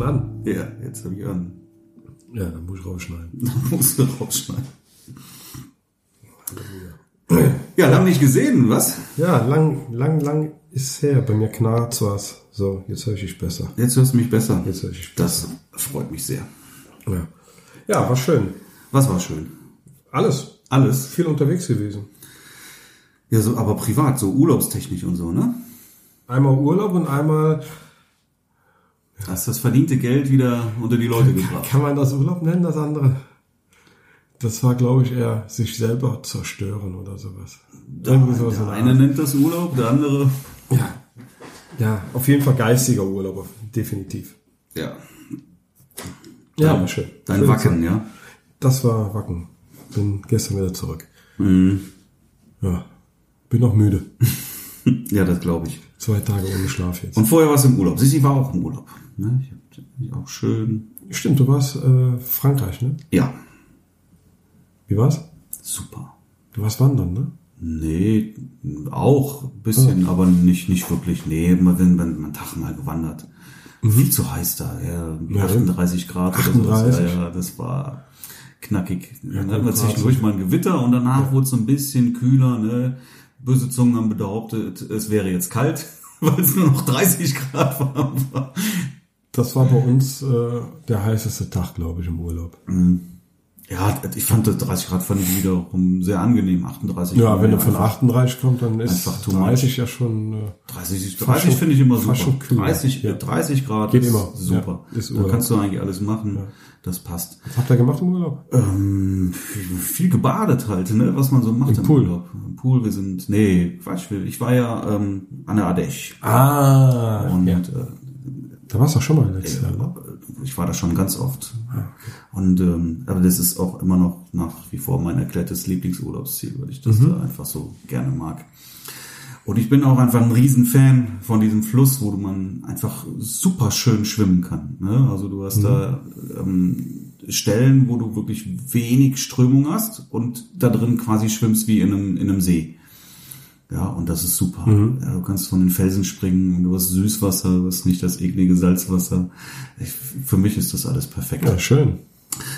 schon an. Ja, jetzt habe ich an. Ja, dann muss ich rausschneiden. Da musst du rausschneiden. Ja, lang nicht gesehen, was? Ja, lang, lang, lang ist her. Bei mir knarrt was. So, jetzt höre ich dich besser. Jetzt hörst du mich besser. Jetzt höre ich dich besser. Das freut mich sehr. Ja. ja, war schön. Was war schön? Alles. Alles. Viel unterwegs gewesen. Ja, so, aber privat, so urlaubstechnisch und so, ne? Einmal Urlaub und einmal, Hast das verdiente Geld wieder unter die Leute gebracht. kann man das Urlaub nennen, das andere? Das war, glaube ich, eher sich selber zerstören oder sowas. Irgendwie sowas Der eine nennt das Urlaub, der andere. Ja. ja, auf jeden Fall geistiger Urlaub, definitiv. Ja. Ja, Dein- schön. Dein Schöne Wacken, Zeit. ja. Das war Wacken. Bin gestern wieder zurück. Mhm. Ja, bin noch müde. Ja, das glaube ich. Zwei Tage ohne Schlaf jetzt. Und vorher warst du im Urlaub. Sissi war auch im Urlaub. Ne? Ich hab auch schön. Stimmt, du warst äh, Frankreich, ne? Ja, Wie war's? super. Du warst wandern, ne? Nee, auch ein bisschen, aber nicht, nicht wirklich. Nee, man bin man, man Tag mal gewandert. Viel zu heiß da, ja, Ja, 38 Grad oder so. 38. Ja, ja, das war knackig. Dann gut, hatten wir zwischendurch mal ein Gewitter und danach wurde es so ein bisschen kühler, ne? Böse Zungen haben behauptet, es wäre jetzt kalt, weil es nur noch 30 Grad warm war. Das war bei uns äh, der heißeste Tag, glaube ich, im Urlaub. Ja, ich fand das 30 Grad fand ich wiederum sehr angenehm. 38 Ja, Grad wenn ja, du von einfach 38 kommst, dann ist einfach too much. 30 ja schon... Äh, 30, Fast 30 schon- finde ich immer super. schon kühl. 30, Ja. 30 Grad Geht ist immer. super. Ja, ist da Urlaub. kannst du eigentlich alles machen. Das passt. was habt ihr gemacht im Urlaub? Ähm, viel gebadet halt, ne? was man so macht Im Pool? Urlaub. Im Pool, wir sind, nee, Quatsch, ich war ja ähm, an der Adech. Ah, Und ja. äh, Da warst du auch schon mal letztes Jahr, ne? ich war da schon ganz oft. Ah, Und ähm, aber das ist auch immer noch nach wie vor mein erklärtes Lieblingsurlaubsziel, weil ich das Mhm. da einfach so gerne mag. Und ich bin auch einfach ein Riesenfan von diesem Fluss, wo man einfach super schön schwimmen kann. Ne? Also du hast da ähm, Stellen, wo du wirklich wenig Strömung hast und da drin quasi schwimmst wie in einem, in einem See. Ja, und das ist super. Ja, du kannst von den Felsen springen und du hast Süßwasser, du hast nicht das eklige Salzwasser. Ich, für mich ist das alles perfekt. Ja, schön.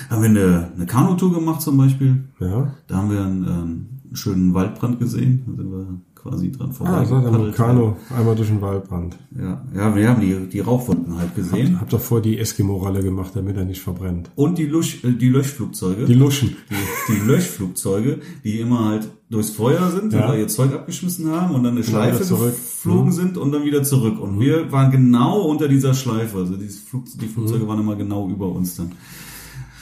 Haben wir eine, eine Kanutour gemacht zum Beispiel. Ja. Da haben wir einen, ähm, schönen Waldbrand gesehen. Da sind wir quasi dran vorbei. Ah, ihr mit dem gepaddelt. Kanu einmal durch den Waldbrand. Ja, ja, wir haben die, die Rauchwolken halt gesehen. Habt ihr vor die Eskimo-Rolle gemacht, damit er nicht verbrennt. Und die, Lusch, äh, die Löschflugzeuge. Die Luschen. die, die Löschflugzeuge, die immer halt durchs Feuer sind Ja. oder ihr Zeug abgeschmissen haben und dann eine Schleife geflogen Mhm. sind und dann wieder zurück. Und wir waren genau unter dieser Schleife. Also dieses Flug, die Flugzeuge waren immer genau über uns dann.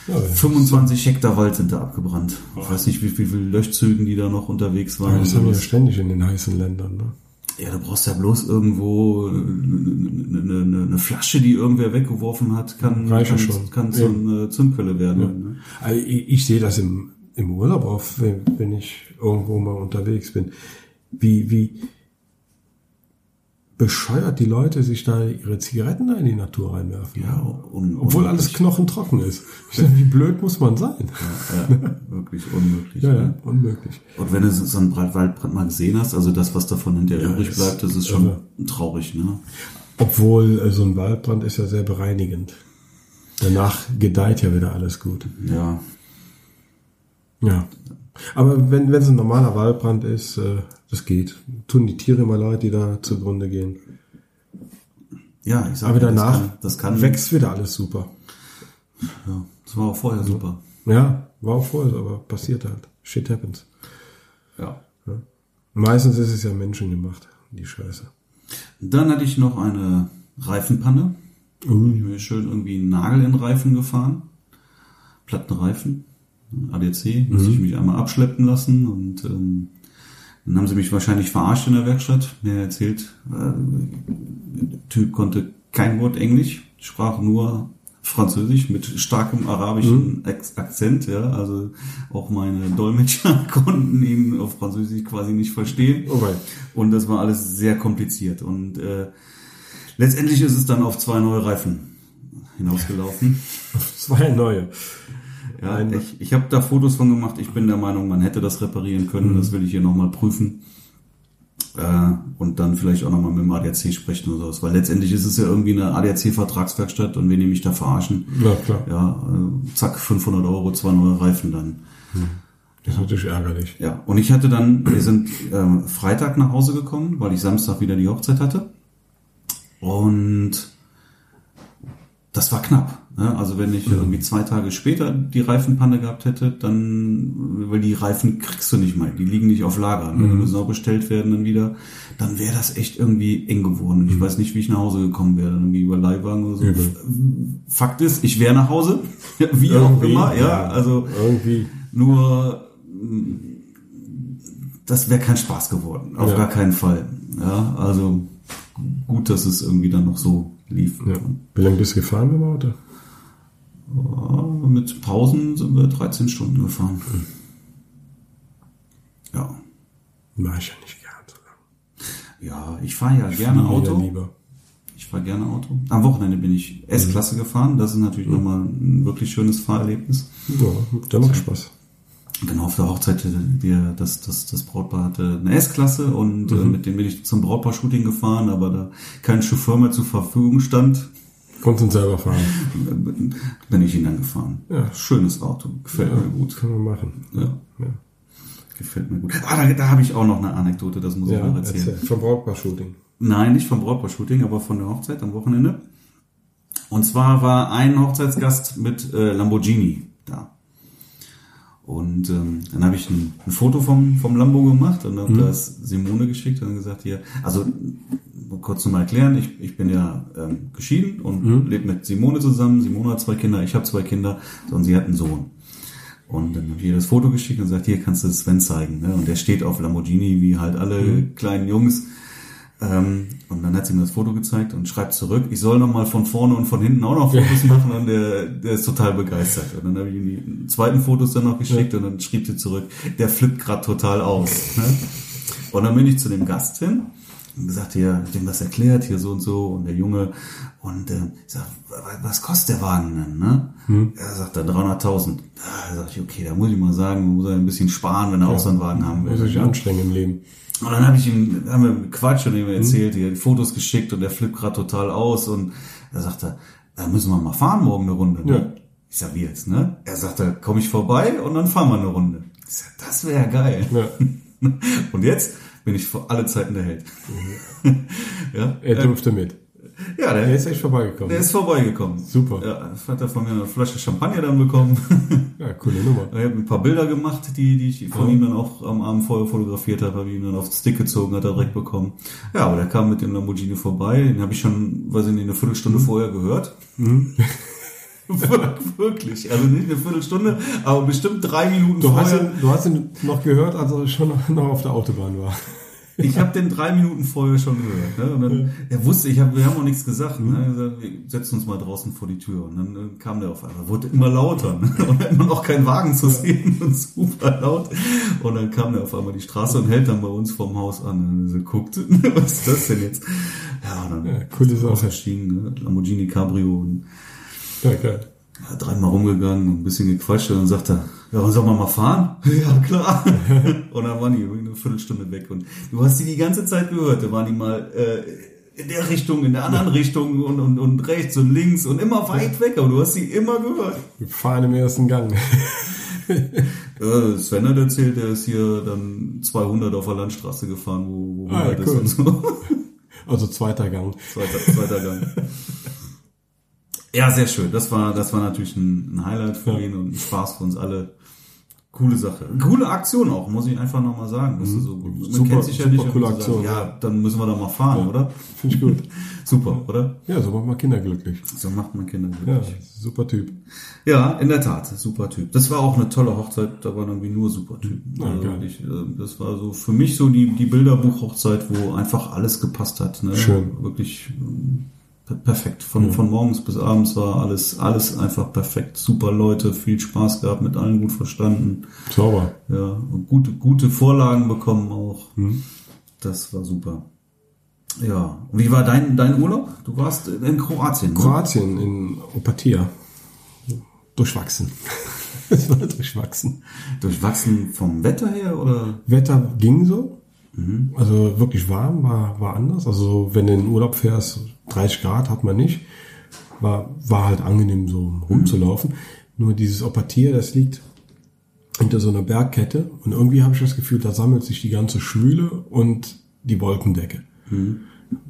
Ja, 25 Hektar Wald sind da abgebrannt. Ich weiß nicht, wie, viele Löschzügen die da noch unterwegs waren. das haben wir ja ständig in den heißen Ländern. Ne? Ja, du brauchst ja bloß irgendwo eine, eine, eine Flasche, die irgendwer weggeworfen hat, kann, Reicht ja kann, schon. kann zu einer Zündquelle werden. Ja. Ne? Also ich, ich sehe das im, im Urlaub auf, wenn, wenn ich irgendwo mal unterwegs bin. Wie, wie bescheuert die Leute sich da ihre Zigaretten da in die Natur reinwerfen. Ja, un, Obwohl alles knochentrocken ist. Wie blöd muss man sein? Ja, wirklich unmöglich. Ja, ja, unmöglich. Und wenn du so einen Brand- Waldbrand mal gesehen hast, also das, was davon hinterher Ja, übrig bleibt, das ist schon irre. traurig. Ne? Obwohl äh, so ein Waldbrand ist ja sehr bereinigend. Danach gedeiht ja wieder alles gut. Ja, Ja. Aber wenn wenn es ein normaler Waldbrand ist, äh, das geht. Tun die Tiere immer leid, die da zugrunde gehen. ja, ich sag Aber ja, danach das kann, das kann wächst wieder alles super. Ja, das war auch vorher super. Ja, war auch vorher, aber passiert halt. Shit happens. Ja. Meistens ist es ja menschengemacht, die Scheiße. Dann hatte ich noch eine Reifenpanne. Ich bin mir schön irgendwie einen Nagel in Reifen gefahren. Plattenreifen. ADC. Musste ich mich einmal abschleppen lassen und ähm, dann haben sie mich wahrscheinlich verarscht in der Werkstatt. Mir erzählt, äh, der Typ konnte kein Wort Englisch, sprach nur Französisch mit starkem arabischen Ex- Akzent, ja. Also auch meine Dolmetscher konnten ihn auf Französisch quasi nicht verstehen. Oh wei. Und das war alles sehr kompliziert. Und äh, letztendlich ist es dann auf zwei neue Reifen hinausgelaufen. Zwei neue. Ja, Ein- ich, ich habe da Fotos von gemacht. Ich bin der Meinung, man hätte das reparieren können. Das will ich hier nochmal prüfen. Äh, und dann vielleicht auch nochmal mit dem ADAC sprechen oder sowas. Weil letztendlich ist es ja irgendwie eine ADAC-Vertragswerkstatt und wen nehme ich da verarschen? Ja, klar. Ja, äh, zack, 500 Euro, zwei neue Reifen dann. Das ist natürlich ärgerlich. Ja, und ich hatte dann, wir sind ähm, Freitag nach Hause gekommen, weil ich Samstag wieder die Hochzeit hatte. Und das war knapp. Ne? Also wenn ich irgendwie zwei Tage später die Reifenpanne gehabt hätte, dann, weil die Reifen kriegst du nicht mal, die liegen nicht auf Lager, ne? die müssen auch bestellt werden dann wieder, dann wäre das echt irgendwie eng geworden. Ich weiß nicht, wie ich nach Hause gekommen wäre, irgendwie über Leihwagen oder so. Übel. Fakt ist, ich wäre nach Hause, wie auch Irgendwie, immer, ja, ja. also Irgendwie. nur mh, das wäre kein Spaß geworden, auf Ja. gar keinen Fall. Ja, also gut, dass es irgendwie dann noch so lief. Ja. Wie lange bist du gefahren mit dem Auto? Mit Pausen sind wir 13 Stunden gefahren. Ja, Mach ich ja nicht gern so lange. ja, ich fahre ja gerne Fliege Auto. ja Lieber. Ich fahre gerne Auto. Am Wochenende bin ich S-Klasse gefahren. Das ist natürlich nochmal ein wirklich schönes Fahrerlebnis. Ja, der macht Spaß. Genau, auf der Hochzeit, wir, das, das, das Brautpaar hatte eine S-Klasse und äh, mit dem bin ich zum Brautpaar-Shooting gefahren, aber da kein Chauffeur mehr zur Verfügung stand, Konntest uns selber fahren. bin ich ihn dann gefahren. Ja. Schönes Auto, gefällt mir gut. Können wir machen. Ja, Ja, gefällt mir gut. Ah, da, da habe ich auch noch eine Anekdote, das muss ich ja noch erzählen. erzähl. Vom Brautpaar-Shooting. Nein, nicht vom Brautpaar-Shooting, aber von der Hochzeit am Wochenende. Und zwar war ein Hochzeitsgast mit äh, Lamborghini da. Und ähm, dann habe ich ein, ein Foto vom, vom Lambo gemacht und habe das Simone geschickt und gesagt, hier, also kurz nochmal erklären, ich, ich bin ja ähm, geschieden und lebe mit Simone zusammen. Simone hat zwei Kinder, ich habe zwei Kinder und sie hat einen Sohn. Und dann habe ich ihr das Foto geschickt und gesagt, hier kannst du Sven zeigen. Ne? Und der steht auf Lamborghini, wie halt alle kleinen Jungs. Ähm, und dann hat sie mir das Foto gezeigt und schreibt zurück, ich soll noch mal von vorne und von hinten auch noch Fotos machen und der, der ist total begeistert. Und dann habe ich ihm die zweiten Fotos dann noch geschickt und dann schrieb sie zurück, der flippt gerade total aus. Ne? Und dann bin ich zu dem Gast hin und gesagt, hier, dem das erklärt, hier so und so und der Junge und äh, ich sag, wa- was kostet der Wagen denn? Ne? Er sagt dann 300.000. Da sag ich, okay, da muss ich mal sagen, man muss er ein bisschen sparen, wenn er auch so einen Wagen haben will. Muss sich anstrengen im Leben. Und dann habe ich ihm, haben wir Quatsch und ihm erzählt, die Fotos geschickt und der flippt gerade total aus und er sagte, da müssen wir mal fahren morgen eine Runde. Ne? Ja. Ich sag, wie jetzt, ne? Er sagte, komm ich vorbei und dann fahren wir eine Runde. Ich sag, das wäre geil. Ja. Und jetzt bin ich vor alle Zeiten der Held. ja, Er äh, durfte mit. Ja, Er der, ist echt vorbeigekommen. der ist vorbeigekommen. Super. Ja, hat er von mir eine Flasche Champagner dann bekommen. Ja, coole Nummer. Ich habe ein paar Bilder gemacht, die, die ich von ihm dann auch am Abend vorher fotografiert habe, habe ihn dann aufs Stick gezogen, hat er direkt bekommen. Ja, aber der kam mit dem Lamborghini vorbei, den habe ich schon, weiß ich nicht, eine Viertelstunde vorher gehört. Wir- Wirklich, also nicht eine Viertelstunde, aber bestimmt drei Minuten Du hast, vorher. ihn, du hast ihn noch gehört, als er schon noch auf der Autobahn war. Ich habe den drei Minuten vorher schon gehört. Ne? Und dann, er wusste, ich hab, wir haben auch nichts gesagt. Ne? Er wir setzen uns mal draußen vor die Tür. Und dann äh, kam der auf einmal, wurde immer lauter. Ne? Und dann immer noch kein Wagen zu sehen und super laut. Und dann kam der auf einmal die Straße und hält dann bei uns vorm Haus an. Und so guckt, was ist das denn jetzt? Ja, und dann Ja, coole Sache. ausgestiegen, ne? Lamborghini Cabrio und Ja, geil. ja, dreimal rumgegangen und ein bisschen gequatscht und dann sagt er, ja, sollen wir mal fahren? Ja, klar. und dann waren die irgendwie eine Viertelstunde weg und du hast die die ganze Zeit gehört. Da waren die mal äh, in der Richtung, in der anderen Richtung und, und, und rechts und links und immer weit weg, aber du hast sie immer gehört. Wir fahren im ersten Gang. Äh, Sven hat erzählt, der ist hier dann 200 auf der Landstraße gefahren, wo, wo Ah, halt ist cool. und so. Also zweiter Gang. Zweiter, zweiter Gang. Ja, sehr schön. Das war, das war natürlich ein, ein Highlight für Ja. ihn und ein Spaß für uns alle. Coole Sache. Coole Aktion auch, muss ich einfach nochmal sagen. Ist so, man Mhm. Super- kennt sich ja nicht. coole Aktion, Sagen, ja, dann müssen wir doch mal fahren, oder? Finde ich gut. Super, oder? Ja, so macht man Kinder glücklich. So macht man Kinder Ja, glücklich. super Typ. Ja, in der Tat, super Typ. Das war auch eine tolle Hochzeit, da waren irgendwie nur super Typen. Ja, also ich, äh, das war so für mich so die, die Bilderbuch-Hochzeit, wo einfach alles gepasst hat. Ne? Schön. Wirklich ähm, perfekt. Von, von morgens bis abends war alles, alles einfach perfekt. Super Leute, viel Spaß gehabt, mit allen gut verstanden. Sauber. Ja, und gute, gute Vorlagen bekommen auch. Mhm. Das war super. Ja, wie war dein, dein Urlaub? Du warst in Kroatien. Ne? Kroatien in Opatia. Durchwachsen. es war durchwachsen. Durchwachsen vom Wetter her oder? Wetter ging so. Mhm. Also wirklich warm war, war anders. Also wenn du in den Urlaub fährst, 30 Grad hat man nicht. War, war halt angenehm so rumzulaufen. Mhm. Nur dieses Opatier, das liegt hinter so einer Bergkette und irgendwie habe ich das Gefühl, da sammelt sich die ganze Schwüle und die Wolkendecke. Mhm.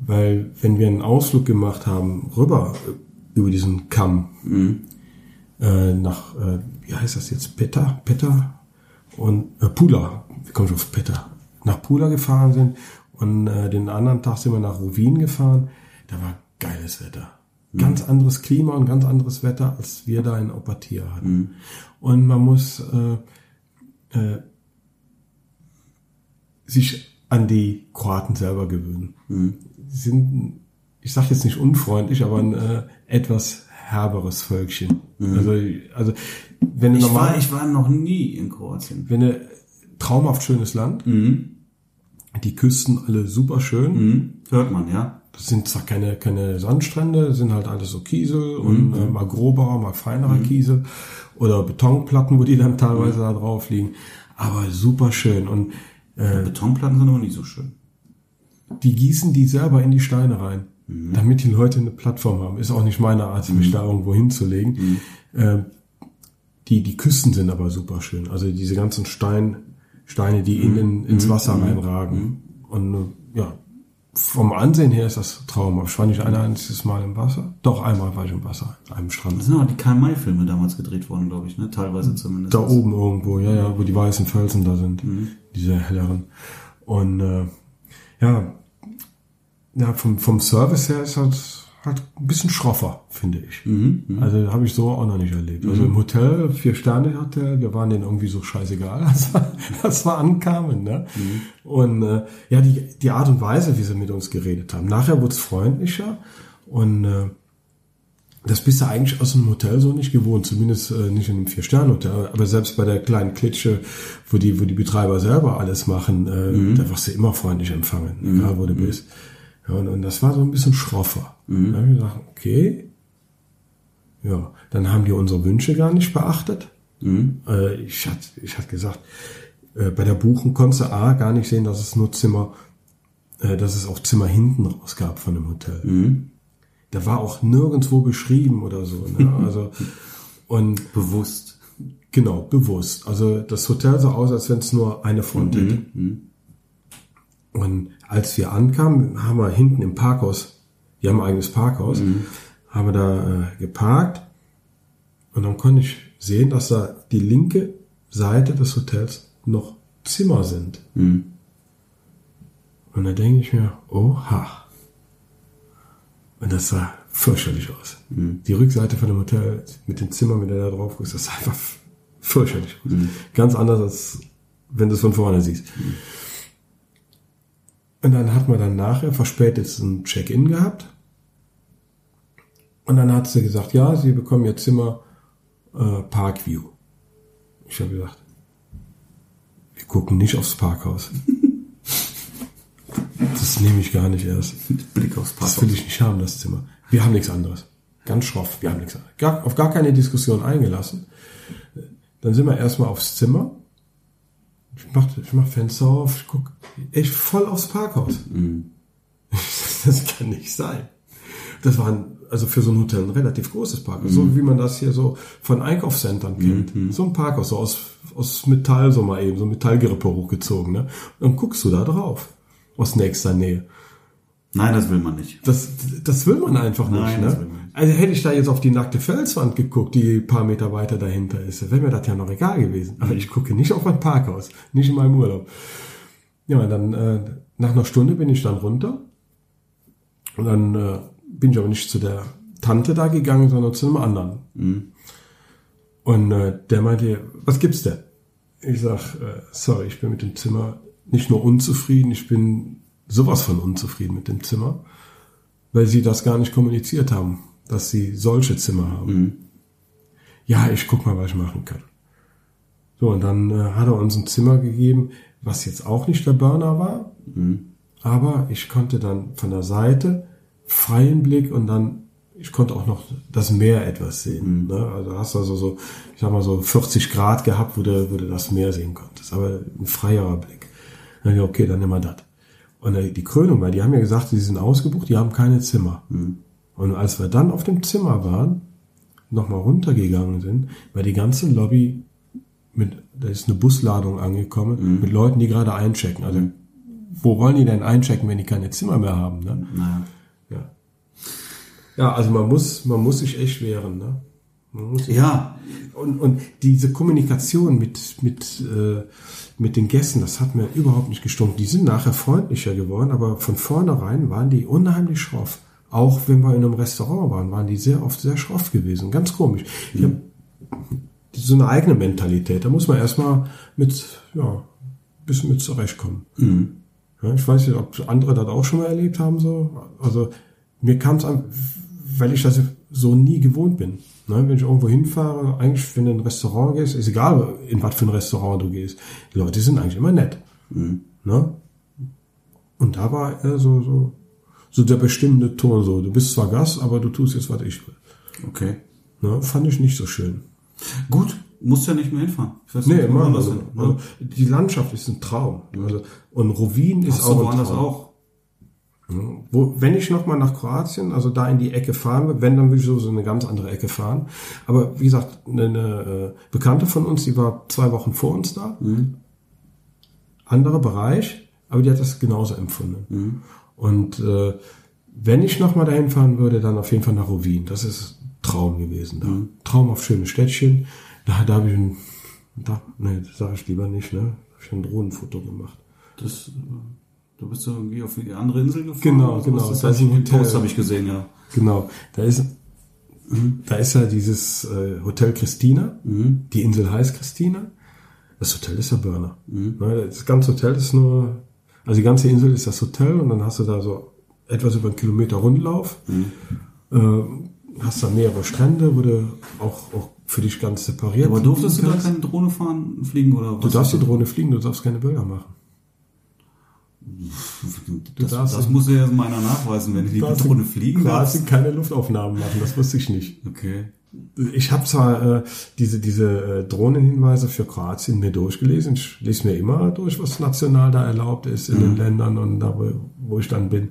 Weil wenn wir einen Ausflug gemacht haben, rüber über diesen Kamm, mhm. äh, nach, äh, wie heißt das jetzt, Petta, Petta und äh, Pula, wie komme ich auf Petta, nach Pula gefahren sind und äh, den anderen Tag sind wir nach Rovin gefahren, da war geiles Wetter. Mhm. Ganz anderes Klima und ganz anderes Wetter, als wir da in Opatia hatten. Mhm. Und man muss äh, äh, sich an die Kroaten selber gewöhnen. Mhm. Sie sind, ich sage jetzt nicht unfreundlich, aber ein äh, etwas herberes Völkchen. Mhm. Also, also wenn ich normal, war, ich war noch nie in Kroatien. Wenn eine traumhaft schönes Land, mhm. die Küsten alle super schön. Mhm. Hört man, ja. Das sind zwar keine, keine Sandstrände, das sind halt alles so Kiesel und mhm. äh, mal groberer, mal feinerer mhm. Kiesel oder Betonplatten, wo die dann teilweise mhm. da drauf liegen. Aber super schön. Und äh, Betonplatten sind aber nicht so schön. Die gießen die selber in die Steine rein, mhm. damit die Leute eine Plattform haben. Ist auch nicht meine Art, mich mhm. da irgendwo hinzulegen. Äh, die, die Küsten sind aber super schön. Also diese ganzen Stein, Steine, die in, ins Wasser reinragen. Und äh, ja, vom Ansehen her ist das traumhaft. Ich war nicht ein einziges Mal im Wasser. Doch, einmal war ich im Wasser, an einem Strand. Das sind auch die Karl-May-Filme damals gedreht worden, glaube ich, ne? Teilweise zumindest. Da oben irgendwo, ja, ja, wo die weißen Felsen da sind. Mhm. Diese helleren. Und äh, ja, ja, vom, vom Service her ist halt halt ein bisschen schroffer, finde ich. Mhm, mh. Also habe ich so auch noch nicht erlebt. Also mhm. im Hotel, vier Sterne Hotel, wir waren denen irgendwie so scheißegal, als wir, als wir ankamen. Ne? Mhm. Und äh, ja, die, die Art und Weise, wie sie mit uns geredet haben. Nachher wurde es freundlicher und äh, das bist du eigentlich aus einem Hotel so nicht gewohnt, zumindest äh, nicht in einem Vier-Sterne-Hotel. Aber selbst bei der kleinen Klitsche, wo die, wo die Betreiber selber alles machen, äh, mhm. da wirst du immer freundlich empfangen, egal wo du mhm. bist. Ja, und, und das war so ein bisschen schroffer. Mhm. Dann habe ich gesagt, okay. Ja, dann haben die unsere Wünsche gar nicht beachtet. Mhm. Äh, ich hatte ich hatte gesagt, äh, bei der Buchen konntest du A gar nicht sehen, dass es nur Zimmer, äh, dass es auch Zimmer hinten raus gab von dem Hotel. Mhm. Da war auch nirgendwo beschrieben oder so. Ne? Also und bewusst. Genau, bewusst. Also das Hotel sah aus, als wenn es nur eine Front hätte. Mhm. mhm. Und als wir ankamen, haben wir hinten im Parkhaus, wir haben ein eigenes Parkhaus, mhm. haben wir da äh, geparkt und dann konnte ich sehen, dass da die linke Seite des Hotels noch Zimmer sind. Mhm. Und da denke ich mir, oha. Und das sah fürchterlich aus. Mhm. Die Rückseite von dem Hotel mit dem Zimmer, mit der da drauf guckst, das sah einfach fürchterlich aus. Mhm. Ganz anders, als wenn du es von vorne siehst. Und dann hat man dann nachher verspätet ein Check-in gehabt. Und dann hat sie gesagt, ja, Sie bekommen Ihr Zimmer äh, Parkview. Ich habe gesagt, wir gucken nicht aufs Parkhaus. das nehme ich gar nicht erst. Blick aufs Parkhaus. Das will ich nicht haben, das Zimmer. Wir haben nichts anderes. Ganz schroff, wir haben nichts anderes. Gar, auf gar keine Diskussion eingelassen. Dann sind wir erstmal aufs Zimmer. Ich mach, ich mach Fenster auf, ich guck, echt voll aufs Parkhaus. Mhm. Das kann nicht sein. Das war ein, also für so ein Hotel ein relativ großes Parkhaus, mhm. so wie man das hier so von Einkaufscentern kennt. Mhm. So ein Parkhaus, so aus, aus Metall, so mal eben, so Metallgerippe hochgezogen, ne? Und dann guckst du da drauf, aus nächster Nähe. Nein, das will man nicht. Das, das will man einfach nicht. Nein, ne? Also hätte ich da jetzt auf die nackte Felswand geguckt, die paar Meter weiter dahinter ist, wäre mir das ja noch egal gewesen. Aber ich gucke nicht auf mein Parkhaus, nicht in meinem Urlaub. Ja, dann äh, nach einer Stunde bin ich dann runter. Und dann äh, bin ich aber nicht zu der Tante da gegangen, sondern zu einem anderen. Mhm. Und äh, der meinte, was gibt's denn? Ich sag, äh, sorry, ich bin mit dem Zimmer nicht nur unzufrieden, ich bin sowas von unzufrieden mit dem Zimmer, weil sie das gar nicht kommuniziert haben, dass sie solche Zimmer haben. Mhm. Ja, ich guck mal, was ich machen kann. So, und dann äh, hat er uns ein Zimmer gegeben, was jetzt auch nicht der Burner war, mhm. aber ich konnte dann von der Seite freien Blick und dann, ich konnte auch noch das Meer etwas sehen. Mhm. Ne? Also hast also so, ich sag mal so 40 Grad gehabt, wo du, wo du das Meer sehen konntest, aber ein freierer Blick. Dann ja, okay, dann nehmen wir das. Und äh, die Krönung war, die haben ja gesagt, sie sind ausgebucht, die haben keine Zimmer. Mhm. Und als wir dann auf dem Zimmer waren, nochmal runtergegangen sind, war die ganze Lobby mit, da ist eine Busladung angekommen, mit Leuten, die gerade einchecken. Also, wo wollen die denn einchecken, wenn die keine Zimmer mehr haben? Ne? Naja. Ja. Ja, also man muss, man muss sich echt wehren, ne? Ja, und, und diese Kommunikation mit, mit, äh, mit den Gästen, das hat mir überhaupt nicht gestunken. Die sind nachher freundlicher geworden, aber von vornherein waren die unheimlich schroff. Auch wenn wir in einem Restaurant waren, waren die sehr oft sehr schroff gewesen. Ganz komisch. Ich hab so eine eigene Mentalität. Da muss man erstmal mit, ja, ein bisschen mit zurechtkommen. Ja, ich weiß nicht, ob andere das auch schon mal erlebt haben, so. Also, mir kam es an, weil ich das so nie gewohnt bin. Ne, wenn ich irgendwo hinfahre, eigentlich, wenn du in ein Restaurant gehst, ist egal, in was für ein Restaurant du gehst. Die Leute sind eigentlich immer nett. Ne? Und da war er so, so, so der bestimmende Ton, so. Du bist zwar Gast, aber du tust jetzt, was ich will. okay. Ne? Fand ich nicht so schön. Gut, musst ja nicht mehr hinfahren. Ich weiß Nee, Mann, woanders also, hin, ne? die Landschaft ist ein Traum. Also, und Rovin ist auch ein woanders Traum. auch? Wo, wenn ich nochmal nach Kroatien, also da in die Ecke fahren will, wenn, dann will ich so, so eine ganz andere Ecke fahren. Aber wie gesagt, eine, eine äh, Bekannte von uns, die war zwei Wochen vor uns da. Anderer Bereich, aber die hat das genauso empfunden. Und äh, wenn ich nochmal dahin fahren würde, dann auf jeden Fall nach Rovin. Das ist Traum gewesen da. Traum auf schöne Städtchen. Da, da habe ich ein, da, nee, das sage ich lieber nicht, ne? Hab ich ein Drohnenfoto gemacht. Das, du bist ja irgendwie auf die andere Insel gefahren? Genau, genau. Das, Da ist ein Hotel. Post habe ich gesehen, ja. Genau, da ist, da ist ja dieses äh, Hotel Christina. Die Insel heißt Christina. Das Hotel ist ja Burner. Ne, Das ganze Hotel ist nur, also die ganze Insel ist das Hotel und dann hast du da so etwas über einen Kilometer Rundlauf. Äh, hast da mehrere Strände, du auch, auch für dich ganz separiert. Aber durftest du da keine Drohne fahren, fliegen oder was? Du darfst die Drohne fliegen, du darfst keine Bilder machen. Das, darfst- das muss ja erst mal einer nachweisen, wenn du die Du darfst Drohne fliegen darfst. Kroatien keine Luftaufnahmen machen, das wusste ich nicht. Okay. Ich habe zwar äh, diese, diese äh, Drohnenhinweise für Kroatien mir durchgelesen. Ich lese mir immer durch, was national da erlaubt ist in den Ländern und da, wo, wo ich dann bin.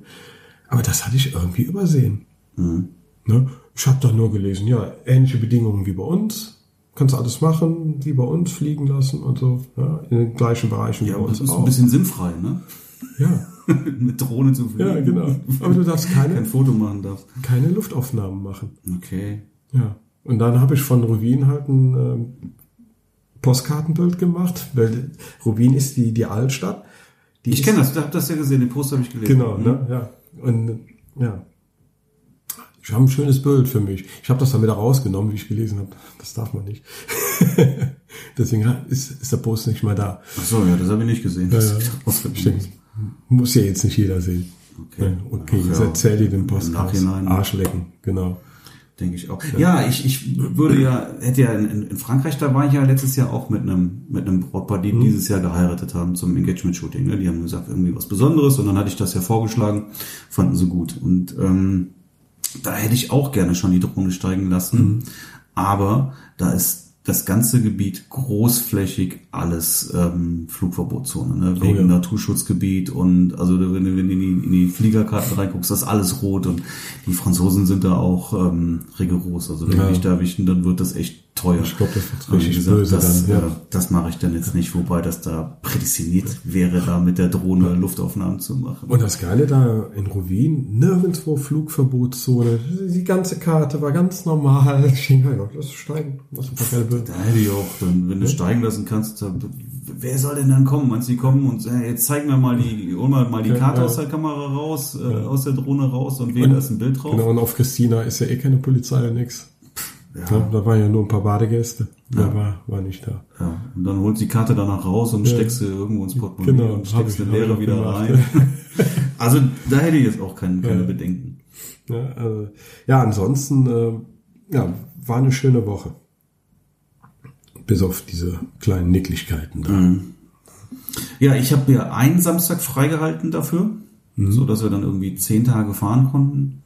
Aber das hatte ich irgendwie übersehen. Ne? Ich habe doch nur gelesen, ja, ähnliche Bedingungen wie bei uns. Kannst alles machen, wie bei uns fliegen lassen und so. Ja, in den gleichen Bereichen Ja, wie bei aber das uns ist ein auch. bisschen sinnfrei, ne? Ja, Mit Drohne zu fliegen. ja, genau. Aber du darfst Kein keine, Foto machen darfst. keine Luftaufnahmen machen. Okay. Ja. Und dann habe ich von Rubin halt ein ähm, Postkartenbild gemacht, weil Rubin ist die, die Altstadt. Die Ich kenne das, ich habe das ja gesehen, den Post habe ich gelesen. Genau, ne? Ja. Und ja. Ich habe ein schönes Bild für mich. Ich habe das dann wieder rausgenommen, wie ich gelesen habe. Das darf man nicht. Deswegen ist, ist der Post nicht mehr da. Ach so, ja, das habe ich nicht gesehen. Ja. Stimmt. Muss ja jetzt nicht jeder sehen. Okay. Okay, Ach jetzt ja. erzähl dir den Im Podcast. Nachhinein. Arschlecken, genau. Denke ich auch. Ja, ich, ich würde ja, hätte ja in, in Frankreich, da war ich ja letztes Jahr auch mit einem, mit einem Brautpaar, Mhm. die dieses Jahr geheiratet haben zum Engagement-Shooting. Ne? Die haben gesagt, irgendwie was Besonderes und dann hatte ich das ja vorgeschlagen, fanden sie gut. Und ähm, da hätte ich auch gerne schon die Drohne steigen lassen. Mhm. Aber da ist das ganze Gebiet großflächig alles ähm, Flugverbotszone, ne? wegen Oh ja. Naturschutzgebiet und also wenn du, wenn du in, die, in die Fliegerkarten reinguckst, das ist alles rot und die Franzosen sind da auch ähm, rigoros. Also wenn Ja. dich da erwischen, dann wird das echt teuer. Ich glaube, das wie richtig gesagt, böse das, dann. Ja. äh, das mache ich dann jetzt nicht, wobei das da prädestiniert wäre, da mit der Drohne Luftaufnahmen zu machen. Und das Geile da in Rovin, nirgendwo Flugverbotszone. Die ganze Karte war ganz normal. Ich denke, ja, lass steigen. Lass ein paar gelbe. Da hätte ich auch, dann, wenn du steigen lassen kannst, da, wer soll denn dann kommen? Meinst du, die kommen und sagen, jetzt zeigen wir mal die, hol mal, mal die Karte ja. aus der Kamera raus, äh, aus der Drohne raus und wähle da ist ein Bild drauf? Genau, und auf Christina ist ja eh keine Polizei und nix. Ja. da waren ja nur ein paar Badegäste. Der war, war nicht da. Ja, und dann holst du die Karte danach raus und Ja. steckst sie irgendwo ins Portemonnaie Genau, und steckst Lehrer ich wieder gemacht. rein. also da hätte ich jetzt auch kein, keine Ja. Bedenken. Ja, äh, ja ansonsten, äh, ja, war eine schöne Woche. Bis auf diese kleinen Nicklichkeiten da. Mhm. Ja, ich habe mir einen Samstag freigehalten dafür, Mhm. so dass wir dann irgendwie zehn Tage fahren konnten.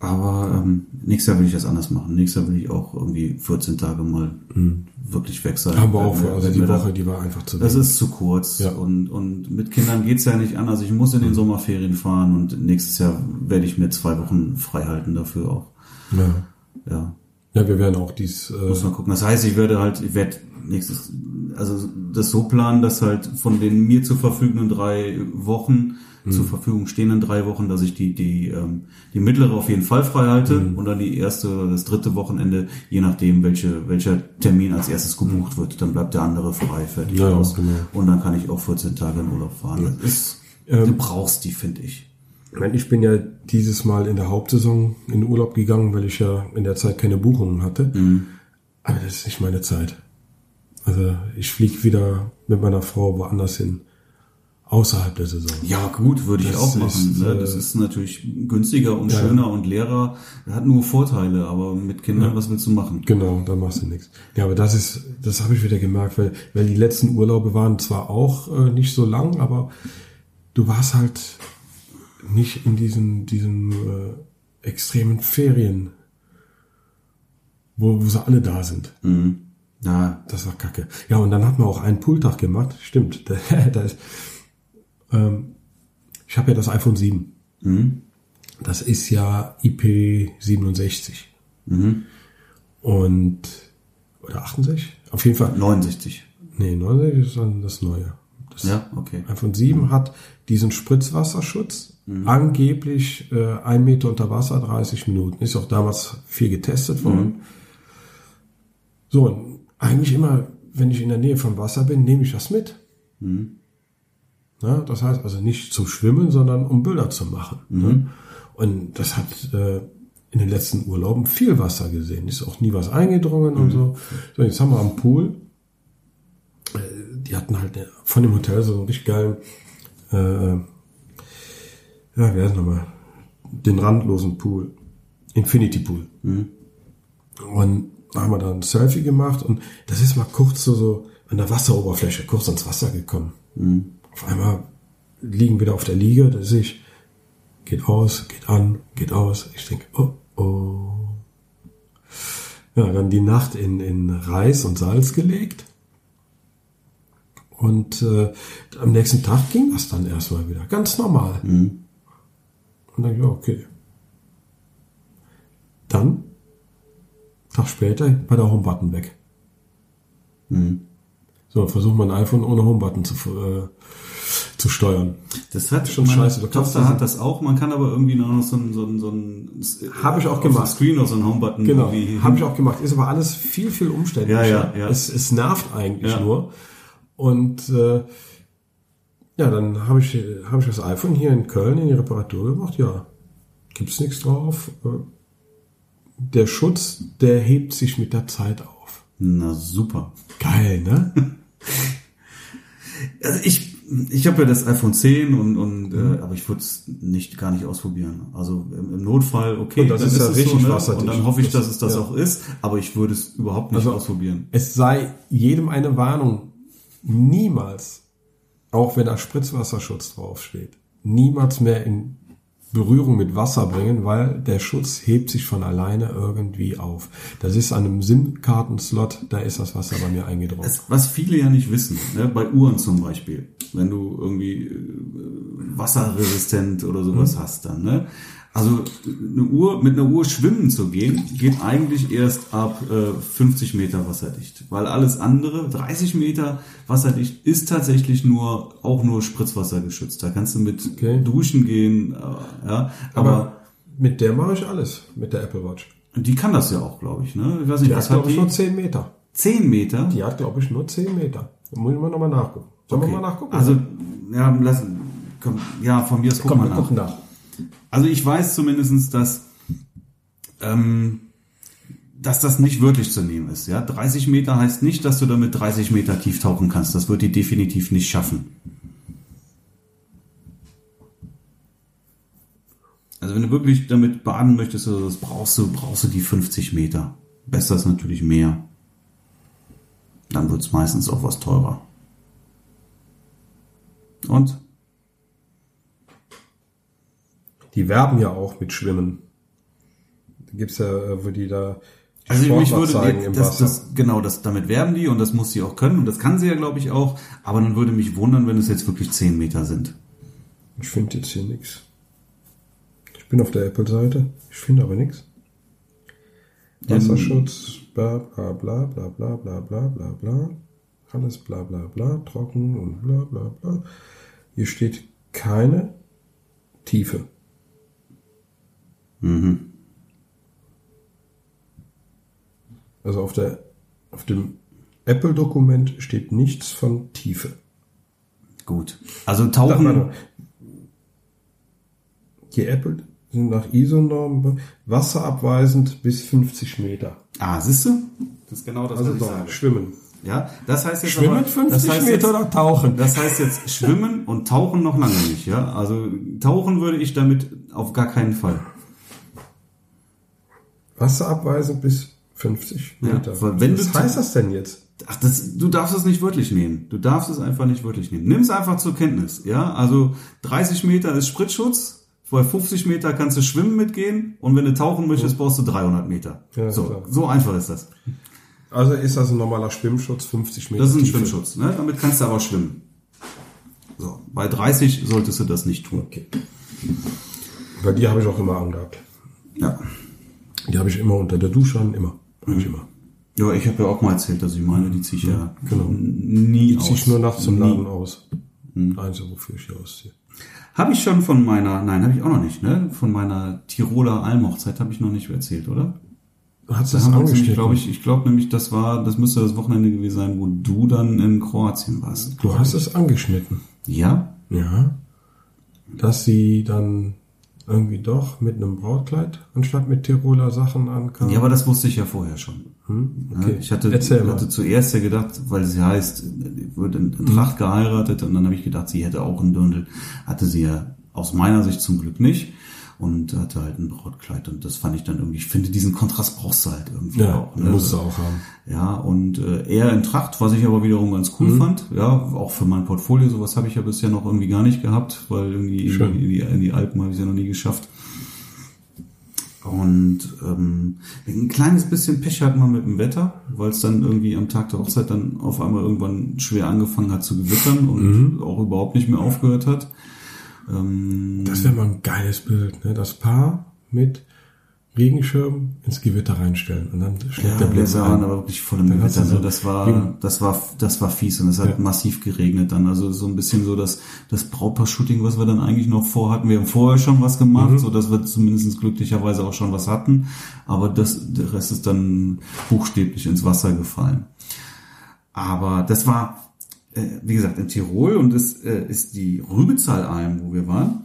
Aber ähm, nächstes Jahr will ich das anders machen. Nächstes Jahr will ich auch irgendwie 14 Tage mal Mhm. wirklich weg sein. Aber auch, Wenn- also die wir da- Woche, die war einfach zu Das wenig. ist zu kurz. Ja. Und, und mit Kindern geht's ja nicht anders. Ich muss in den Sommerferien fahren und nächstes Jahr werde ich mir zwei Wochen frei halten dafür auch. Ja. Ja. ja, wir werden auch dies, äh, Muss mal gucken. Das heißt, ich werde halt, ich werde nächstes, also das so planen, dass halt von den mir zur verfügenden drei Wochen, zur Verfügung stehenden drei Wochen, dass ich die, die, ähm, die mittlere auf jeden Fall frei halte und dann die erste oder das dritte Wochenende, je nachdem, welche, welcher Termin als erstes gebucht wird, dann bleibt der andere frei, fertig Ja, aus. genau. Und dann kann ich auch 14 Tage in Urlaub fahren. Das ist, Ähm, du brauchst die, finde ich. Ich bin ja dieses Mal in der Hauptsaison in den Urlaub gegangen, weil ich ja in der Zeit keine Buchungen hatte. Aber das ist nicht meine Zeit. Also ich fliege wieder mit meiner Frau woanders hin. Außerhalb der Saison. Ja, gut, würde ich auch machen. ist, ne? äh, Das ist natürlich günstiger und ja. schöner und leerer. Hat nur Vorteile, aber mit Kindern, Ja. was willst du machen? Genau, da machst du nichts. Ja, aber das ist, das habe ich wieder gemerkt, weil, weil die letzten Urlaube waren zwar auch äh, nicht so lang, aber du warst halt nicht in diesen, diesen äh, extremen Ferien, wo, wo sie alle da sind. Mhm. Ja, Das war kacke. Ja, und dann hat man auch einen Pooltag gemacht. Stimmt. da ist, ähm, ich habe ja das iPhone 7. mhm. Das ist ja IP67. Mhm. Und, oder 68? Auf jeden Fall. 69. Nee, 69 ist dann das Neue. Das Ja, okay. iPhone 7 hat diesen Spritzwasserschutz. Angeblich äh, ein Meter unter Wasser, 30 Minuten. Ist auch damals viel getestet worden. So, und eigentlich immer, wenn ich in der Nähe vom Wasser bin, nehme ich das mit. Na, das heißt also nicht zum Schwimmen, sondern um Bilder zu machen. Ne? Und das hat äh, in den letzten Urlauben viel Wasser gesehen. Ist auch nie was eingedrungen und so. So, jetzt haben wir am Pool. Äh, die hatten halt von dem Hotel so einen richtig geilen, äh, ja, wie heißt nochmal, den randlosen Pool. Infinity Pool. Und da haben wir dann ein Selfie gemacht und das ist mal kurz so, so an der Wasseroberfläche, kurz ans Wasser gekommen. Auf einmal liegen wieder auf der Liege, da sehe ich, geht aus, geht an, geht aus. Ich denke, oh, oh. Ja, dann die Nacht in, in Reis und Salz gelegt. Und äh, am nächsten Tag ging das dann erstmal wieder. Ganz normal. Und dann, ja, okay. Dann, Tag später, war der Homebutton weg. So, versucht man ein iPhone ohne Homebutton zu, äh, zu steuern. Das hat Schon scheiße, du Tochter hat das auch. Man kann aber irgendwie noch so ein, so ein, so ein Hab ich auch gemacht. Screen noch so ein Homebutton. Genau, habe ich auch gemacht. Ist aber alles viel, viel umständlicher. Ja, ja, ja. Es, es nervt eigentlich Ja. nur. Und äh, ja, dann habe ich, hab ich das iPhone hier in Köln in die Reparatur gemacht. Ja, gibt's nichts drauf. Äh, Der Schutz, der hebt sich mit der Zeit auf. Na super. Geil, ne? Also ich, ich habe ja das iPhone 10 und, und Mhm. äh, aber ich würde es nicht gar nicht ausprobieren. Also im, im Notfall, okay, Und das dann ist ja es richtig ne? wasserdicht. Und dann hoffe ich, Das- dass es das ja. auch ist, aber ich würde es überhaupt nicht Also- ausprobieren. Es sei jedem eine Warnung. Niemals, auch wenn da Spritzwasserschutz draufsteht, niemals mehr in Berührung mit Wasser bringen, weil der Schutz hebt sich von alleine irgendwie auf. Das ist an einem SIM-Kartenslot, da ist das Wasser bei mir eingedrungen. Das, was viele ja nicht wissen, ne? bei Uhren zum Beispiel, wenn du irgendwie äh, wasserresistent oder sowas Mhm. hast dann, ne? Also eine Uhr, mit einer Uhr schwimmen zu gehen, geht eigentlich erst ab äh, 50 Meter wasserdicht. Weil alles andere, 30 Meter wasserdicht, ist tatsächlich nur auch nur Spritzwasser geschützt. Da kannst du mit Okay. duschen gehen, äh, ja. Aber, Aber mit der mache ich alles, mit der Apple Watch. die kann das ja auch, glaube ich. Ne? Ich weiß nicht, Die hat, was hat glaube ich, nur 10 Meter. 10 Meter? Die hat, glaube ich, nur 10 Meter. Da muss ich mal nochmal nachgucken. Sollen Okay. wir mal nachgucken? Also, ja, lass, komm, ja, von mir aus guck komm, mal wir nach. gucken nach. Also ich weiß zumindestens, dass, ähm, dass das nicht wörtlich zu nehmen ist. Ja? 30 Meter heißt nicht, dass du damit 30 Meter tief tauchen kannst. Das wird die definitiv nicht schaffen. Also wenn du wirklich damit baden möchtest, also das brauchst du, brauchst du die 50 Meter. Besser ist natürlich mehr. Dann wird's meistens auch was teurer. Und? Die werben ja auch mit Schwimmen. gibt's ja, äh, wo die da die Also mich Sportler würde zeigen im das, das, genau, das, damit werben die und das muss sie auch können und das kann sie ja, glaube ich, auch. Aber dann würde mich wundern, wenn es jetzt wirklich 10 Meter sind. Ich finde jetzt hier nichts. Ich bin auf der Apple-Seite. Ich finde aber nichts. Wasserschutz, bla bla bla bla bla bla bla bla bla. Alles bla bla bla, trocken und bla bla bla. Hier steht keine Tiefe. Mhm. Also auf der auf dem Apple-Dokument steht nichts von Tiefe. Gut. Also tauchen. warte. Die Apple sind nach ISO-Normen wasserabweisend bis 50 Meter. Ah, siehst du? Das ist genau das, Also was ich doch, sage. schwimmen. Ja, das heißt jetzt Schwimmen aber, 50 das heißt Meter jetzt, oder tauchen? Das heißt jetzt schwimmen und tauchen noch lange nicht, ja? Also tauchen würde ich damit auf gar keinen Fall. Wasserabweisend bis 50 Ja, Meter. weil wenn Was heißt das denn jetzt? Ach, das, du darfst es nicht wörtlich nehmen. Du darfst es einfach nicht wörtlich nehmen. Nimm es einfach zur Kenntnis, ja? Also 30 Meter ist Spritzschutz, bei 50 Meter kannst du schwimmen mitgehen und wenn du tauchen möchtest, brauchst du 300 Meter. Ja, so, klar. so einfach ist das. Also ist das ein normaler Schwimmschutz 50 Meter? Das ist ein Tiefe? Schwimmschutz, ne? Damit kannst du aber schwimmen. So, bei 30 solltest du das nicht tun. Okay. Weil die habe ich auch immer angehabt. Ja. Die habe ich immer unter der Dusche an, immer. Mhm. immer. Ja, ich habe ja auch mal erzählt, dass ich meine, die ziehe ich ja genau. nie Die ziehe ich aus. nur nachts im Nie. Laden aus. Mhm. Einzige, wofür ich die ausziehe. Habe ich schon von meiner, nein, habe ich auch noch nicht, ne? Von meiner Tiroler Almhochzeit habe ich noch nicht erzählt, oder? Hat Da das angeschnitten? glaube ich, ich glaube nämlich, das war, das müsste das Wochenende gewesen sein, wo du dann in Kroatien warst. Du hast es angeschnitten. Ja? Ja. Dass sie dann irgendwie doch mit einem Brautkleid anstatt mit Tiroler Sachen ankam. Ja, aber das wusste ich ja vorher schon. Hm? Ja, Okay. Ich hatte, hatte zuerst ja gedacht, weil sie heißt, wird in, in Tracht geheiratet und dann habe ich gedacht, sie hätte auch einen Dirndl. Hatte sie ja aus meiner Sicht zum Glück nicht und hatte halt ein Brautkleid und das fand ich dann irgendwie, ich finde, diesen Kontrast brauchst du halt irgendwie Ja, auch. Ne? musst du auch haben. Ja, und äh, eher in Tracht, was ich aber wiederum ganz cool Mhm. fand. Ja, auch für mein Portfolio, sowas habe ich ja bisher noch irgendwie gar nicht gehabt, weil irgendwie Schön. in die, in die Alpen habe ich ja noch nie geschafft. Und ähm, ein kleines bisschen Pech hatten wir mit dem Wetter, weil es dann irgendwie am Tag der Hochzeit dann auf einmal irgendwann schwer angefangen hat zu gewittern und Mhm. auch überhaupt nicht mehr aufgehört hat. Ähm, Das wäre mal ein geiles Bild, ne? Das Paar mit Regenschirm ins Gewitter reinstellen und dann schlägt Ja, der Blitz wir waren ein. aber wirklich voll im Dann Gewitter. du so- Ne? Das war, das war, das war fies und es hat Ja. massiv geregnet dann. Also so ein bisschen so das, das Brautpaar-Shooting, was wir dann eigentlich noch vorhatten. Wir haben vorher schon was gemacht, Mhm. so dass wir zumindest glücklicherweise auch schon was hatten. Aber das, der Rest ist dann buchstäblich ins Wasser gefallen. Aber das war, wie gesagt, in Tirol und das äh, ist die Rübezahlalm, wo wir waren.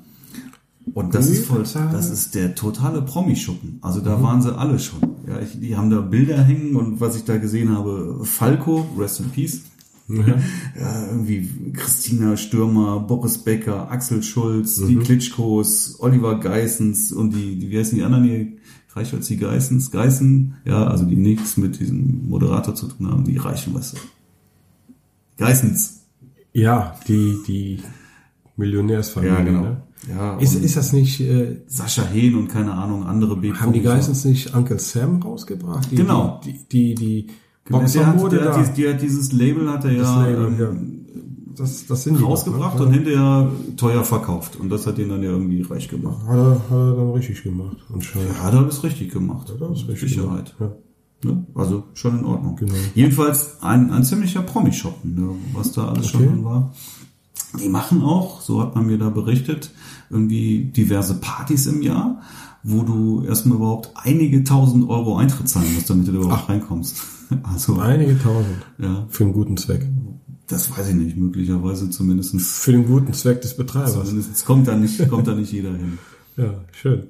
Und das ist voll, das ist der totale Promischuppen. Also da waren sie alle schon. Ja, ich, die haben da Bilder hängen und was ich da gesehen habe, Falco, Rest in Peace. Ja. Ja, irgendwie Christina Stürmer, Boris Becker, Axel Schulz, die Klitschkos, Oliver Geissens und die, die, wie heißen die anderen hier? Reichholz, die Geissens, Geissen, ja, also die nichts mit diesem Moderator zu tun haben, die reichen, weißt du. Geissens. ja, die, die Millionärsfamilie. Ja, genau. Ne? Ja, Ist, und ist das nicht, äh, Sascha Hehn und keine Ahnung, andere b haben die Geissens nicht Uncle Sam rausgebracht? Die, Genau. Die, die, die Der, hat, Boxermode der, da. hat, der hat dieses Label hat er Das ja, Label, ähm, ja. Das, das sind die rausgebracht noch, und ne? hinterher teuer verkauft. Und das hat ihn dann ja irgendwie reich gemacht. Hat er, hat er dann richtig gemacht, anscheinend. Ja, hat er alles richtig gemacht. Hat er das richtig Sicherheit. gemacht. Ne? Also schon in Ordnung. Genau. Jedenfalls ein, ein ziemlicher Promi-Shoppen, ne? was da alles Okay. schon drin war. Die machen auch, so hat man mir da berichtet, irgendwie diverse Partys im Jahr, wo du erstmal überhaupt einige tausend Euro Eintritt zahlen musst, damit du da überhaupt reinkommst. Also. Einige tausend. ja, Für einen guten Zweck. das weiß ich nicht, möglicherweise zumindest. Für den guten Zweck des Betreibers. Zumindest kommt da nicht, kommt da nicht jeder hin. Ja, schön.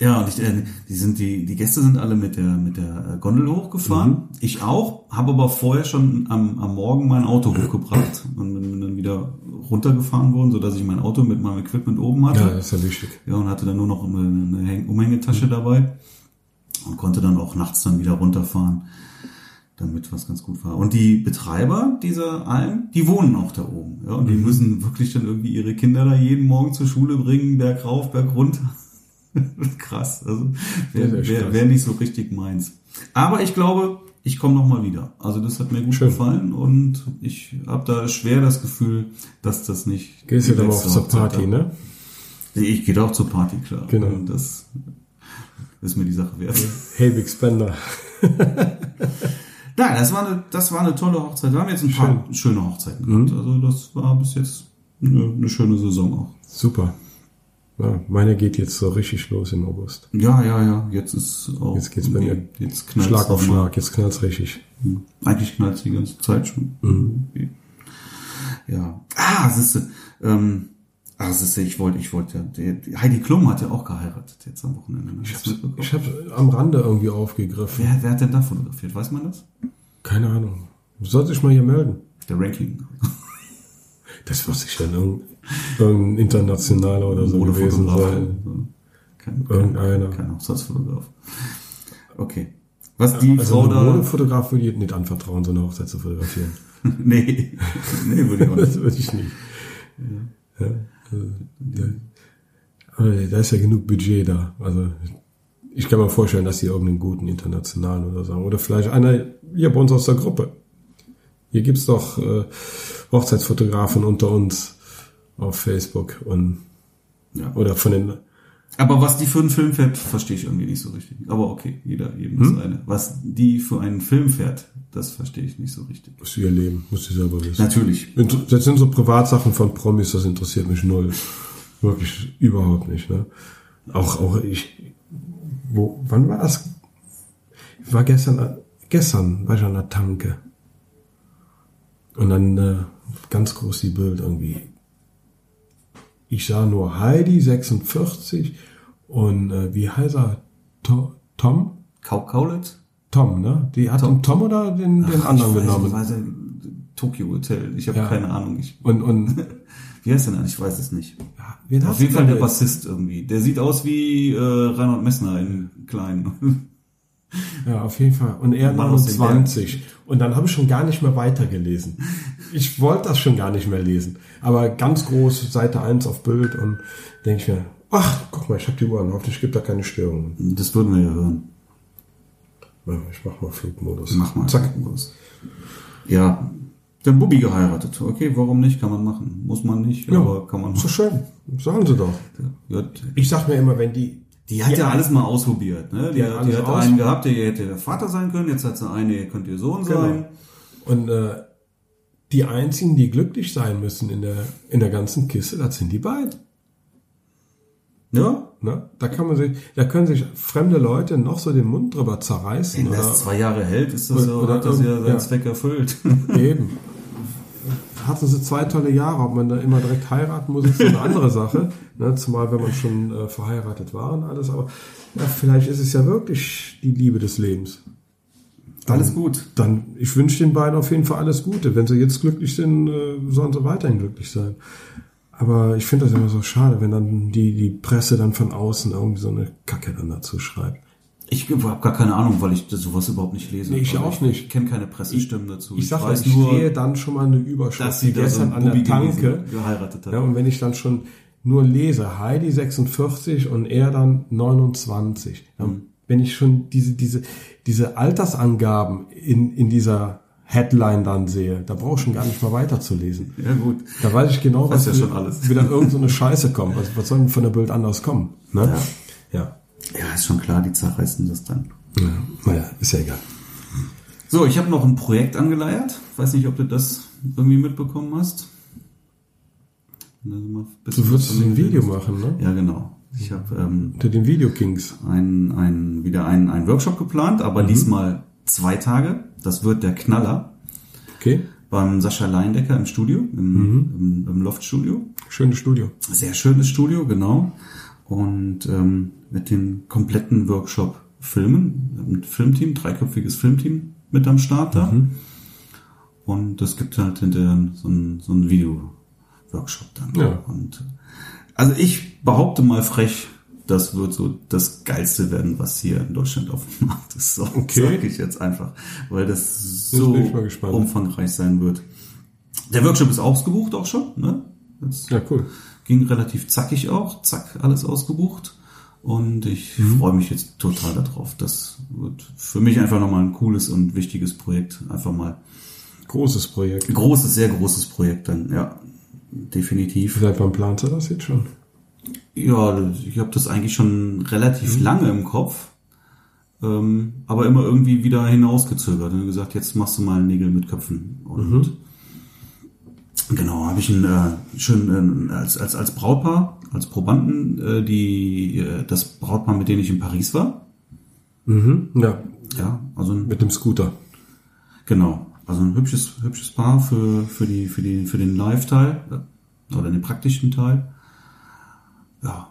Ja, und ich, äh, die sind die die Gäste sind alle mit der mit der äh, Gondel hochgefahren. Ich auch, habe aber vorher schon am, am Morgen mein Auto hochgebracht und bin dann wieder runtergefahren worden, so dass ich mein Auto mit meinem Equipment oben hatte. Ja, das ist ja wichtig. Ja, und hatte dann nur noch eine, eine Häng- Umhängetasche dabei und konnte dann auch nachts dann wieder runterfahren, damit was ganz gut war. Und die Betreiber dieser Alm, die wohnen auch da oben. Ja, und die müssen wirklich dann irgendwie ihre Kinder da jeden Morgen zur Schule bringen, bergauf, berg runter. krass. Also wäre wär, wär nicht so richtig meins. Aber ich glaube, ich komme noch mal wieder. Also das hat mir gut Schön. gefallen und ich habe da schwer das Gefühl, dass das nicht. Gehst du dann auch zur Party, ne? Ich gehe auch zur Party, klar. Genau. Und das ist mir die Sache wert. Hey Big Spender. Nein, das war eine, das war eine tolle Hochzeit. Wir haben jetzt ein paar Schön. schöne Hochzeiten gehabt. Mhm. Also das war bis jetzt eine, eine schöne Saison auch. Super. Ja, meine geht jetzt so richtig los im August. Ja, ja, ja. Jetzt ist auch. Jetzt geht's bei mir jetzt Schlag auf Schlag. Jetzt knallt's richtig. Hm. Eigentlich knallt's die ganze Zeit schon. Mhm. Ja. Ah, siehste, ähm, ah, siehste, ich wollte, ich wollte, ja, Heidi Klum hat ja auch geheiratet jetzt am Wochenende. Ne? Ich hab's, ich hab's am Rande irgendwie aufgegriffen. Wer, wer hat denn da fotografiert? Weiß man das? Keine Ahnung. Sollte ich mal hier melden. Der Ranking. Das muss ich dann irgendein internationaler oder so gewesen sein. Kein, Irgendeiner. Kein, kein Hochzeitsfotograf. Okay. Was die also Frau da... Modefotograf würde ich nicht anvertrauen, so eine Hochzeit zu fotografieren. nee. nee, würde ich auch nicht. das würde ich nicht. Ja. ja also, ja. Aber da ist ja genug Budget da. Also ich kann mir vorstellen, dass sie irgendeinen guten internationalen oder so. Oder vielleicht einer hier bei uns aus der Gruppe. Hier gibt's doch äh, Hochzeitsfotografen unter uns auf Facebook und ja. oder von den. Aber was die für einen Film fährt, verstehe ich irgendwie nicht so richtig. Aber okay, jeder jedem hm? eine. Was die für einen Film fährt, das verstehe ich nicht so richtig. Musst du ihr Leben, musst du selber wissen. Natürlich. Das sind so Privatsachen von Promis, das interessiert mich null. Wirklich überhaupt nicht. Ne? Auch, auch ich. Wo, wann war das? Ich war gestern, gestern war ich an der Tanke. Und dann äh, ganz groß die Bild irgendwie. Ich sah nur Heidi 46 und äh, wie heißt er? To Tom? Kau Kaulitz? Tom, ne? Die hat Tom, Tom oder den, den Ach, anderen ich genommen? Weiß, weiß, Tokyo Hotel. Ich habe ja. keine Ahnung. Ich, und und wie heißt denn? Ich weiß es nicht. Ja, wen Auf jeden Fall der Bassist irgendwie. Der sieht aus wie äh, Reinhold Messner in klein. Ja, auf jeden Fall. Und er 29. Und dann habe ich schon gar nicht mehr weitergelesen. Ich wollte das schon gar nicht mehr lesen. Aber ganz groß, Seite 1 auf Bild und denke ich mir, ach, guck mal, ich habe die Uhr an, hoffentlich gibt da keine Störungen. Das würden wir ja hören. Ich mach mal Flugmodus. Mach mal Zack. Flugmodus. Ja, der Bubi geheiratet. Okay, warum nicht? Kann man machen. Muss man nicht, ja, aber kann man machen. So schön. Sagen sie doch. Ja. Ich sag mir immer, wenn die die hat ja, ja alles mal ausprobiert. Ne? Die, die, hat, die hat einen gehabt, der hätte der Vater sein können. Jetzt hat sie eine, ihr könnt ihr Sohn genau. sein. Und äh, die einzigen, die glücklich sein müssen in der in der ganzen Kiste, das sind die beiden. Ja, ne? Da kann man sich, da können sich fremde Leute noch so den Mund drüber zerreißen. Wenn das zwei Jahre hält, ist das oder, so, oder hat das ja seinen ja. Zweck erfüllt. Eben hatten sie zwei tolle Jahre. Ob man da immer direkt heiraten muss, ist so eine andere Sache. Ne? Zumal, wenn man schon äh, verheiratet war und alles. Aber ja, vielleicht ist es ja wirklich die Liebe des Lebens. Dann, alles gut. Dann, ich wünsche den beiden auf jeden Fall alles Gute. Wenn sie jetzt glücklich sind, äh, sollen sie weiterhin glücklich sein. Aber ich finde das immer so schade, wenn dann die, die Presse dann von außen irgendwie so eine Kacke dann dazu schreibt. Ich habe gar keine Ahnung, weil ich sowas überhaupt nicht lese. Nee, ich also auch nicht. Ich kenne keine Pressestimmen dazu. Ich, ich, sag, weiß ich nur, sehe dann schon mal eine Überschrift, dass sie gestern so an der Tanke geheiratet hat. Ja, und wenn ich dann schon nur lese, Heidi 46 und er dann 29, dann mhm. wenn ich schon diese diese diese Altersangaben in in dieser Headline dann sehe, da brauche ich schon gar nicht mal weiterzulesen. Ja gut. Da weiß ich genau, was ja schon alles. wieder irgend so eine Scheiße kommt. Was, was soll denn von der Bild anders kommen? Ne? Ja. Ja. Ist schon klar, die zerreißen das dann. Ja, naja, ist ja egal. So, ich habe noch ein Projekt angeleiert. Weiß nicht, ob du das irgendwie mitbekommen hast. Du würdest ein Video machen, ne? Ja, genau. Ich habe ähm, unter den Video Kings ein, ein, wieder einen, einen Workshop geplant, aber mhm. diesmal zwei Tage. Das wird der Knaller. Okay. Beim Sascha Leindecker im Studio, im, mhm. im, im Loft-Studio. Schönes Studio. Sehr schönes Studio, genau und ähm, mit dem kompletten Workshop filmen. Ein Filmteam, dreiköpfiges Filmteam mit am Start da. Mhm. Und es gibt halt hinterher so ein, so ein Video-Workshop dann. Ja. Und also ich behaupte mal frech, das wird so das Geilste werden, was hier in Deutschland auf dem Markt ist. So okay. sage ich jetzt einfach, weil das so umfangreich sein wird. Der Workshop ist ausgebucht auch schon, ne? Jetzt ja, cool. Ging relativ zackig auch, zack, alles ausgebucht. Und ich mhm. freue mich jetzt total darauf. Das wird für mich einfach nochmal ein cooles und wichtiges Projekt. Einfach mal. Großes Projekt. Großes, sehr großes Projekt dann, ja. Definitiv. Seit wann plant ihr das jetzt schon? Ja, ich habe das eigentlich schon relativ mhm. lange im Kopf. Ähm, aber immer irgendwie wieder hinausgezögert und gesagt, jetzt machst du mal Nägel mit Köpfen. Und mhm. genau, habe ich einen äh, schön äh, als, als, als Brautpaar als Probanden äh, die äh, das Brautpaar, mit denen ich in Paris war. Mhm, ja. Ja, also mit dem Scooter. Genau, also ein hübsches hübsches Paar für für die für die für den Live-Teil äh, oder den praktischen Teil. Ja,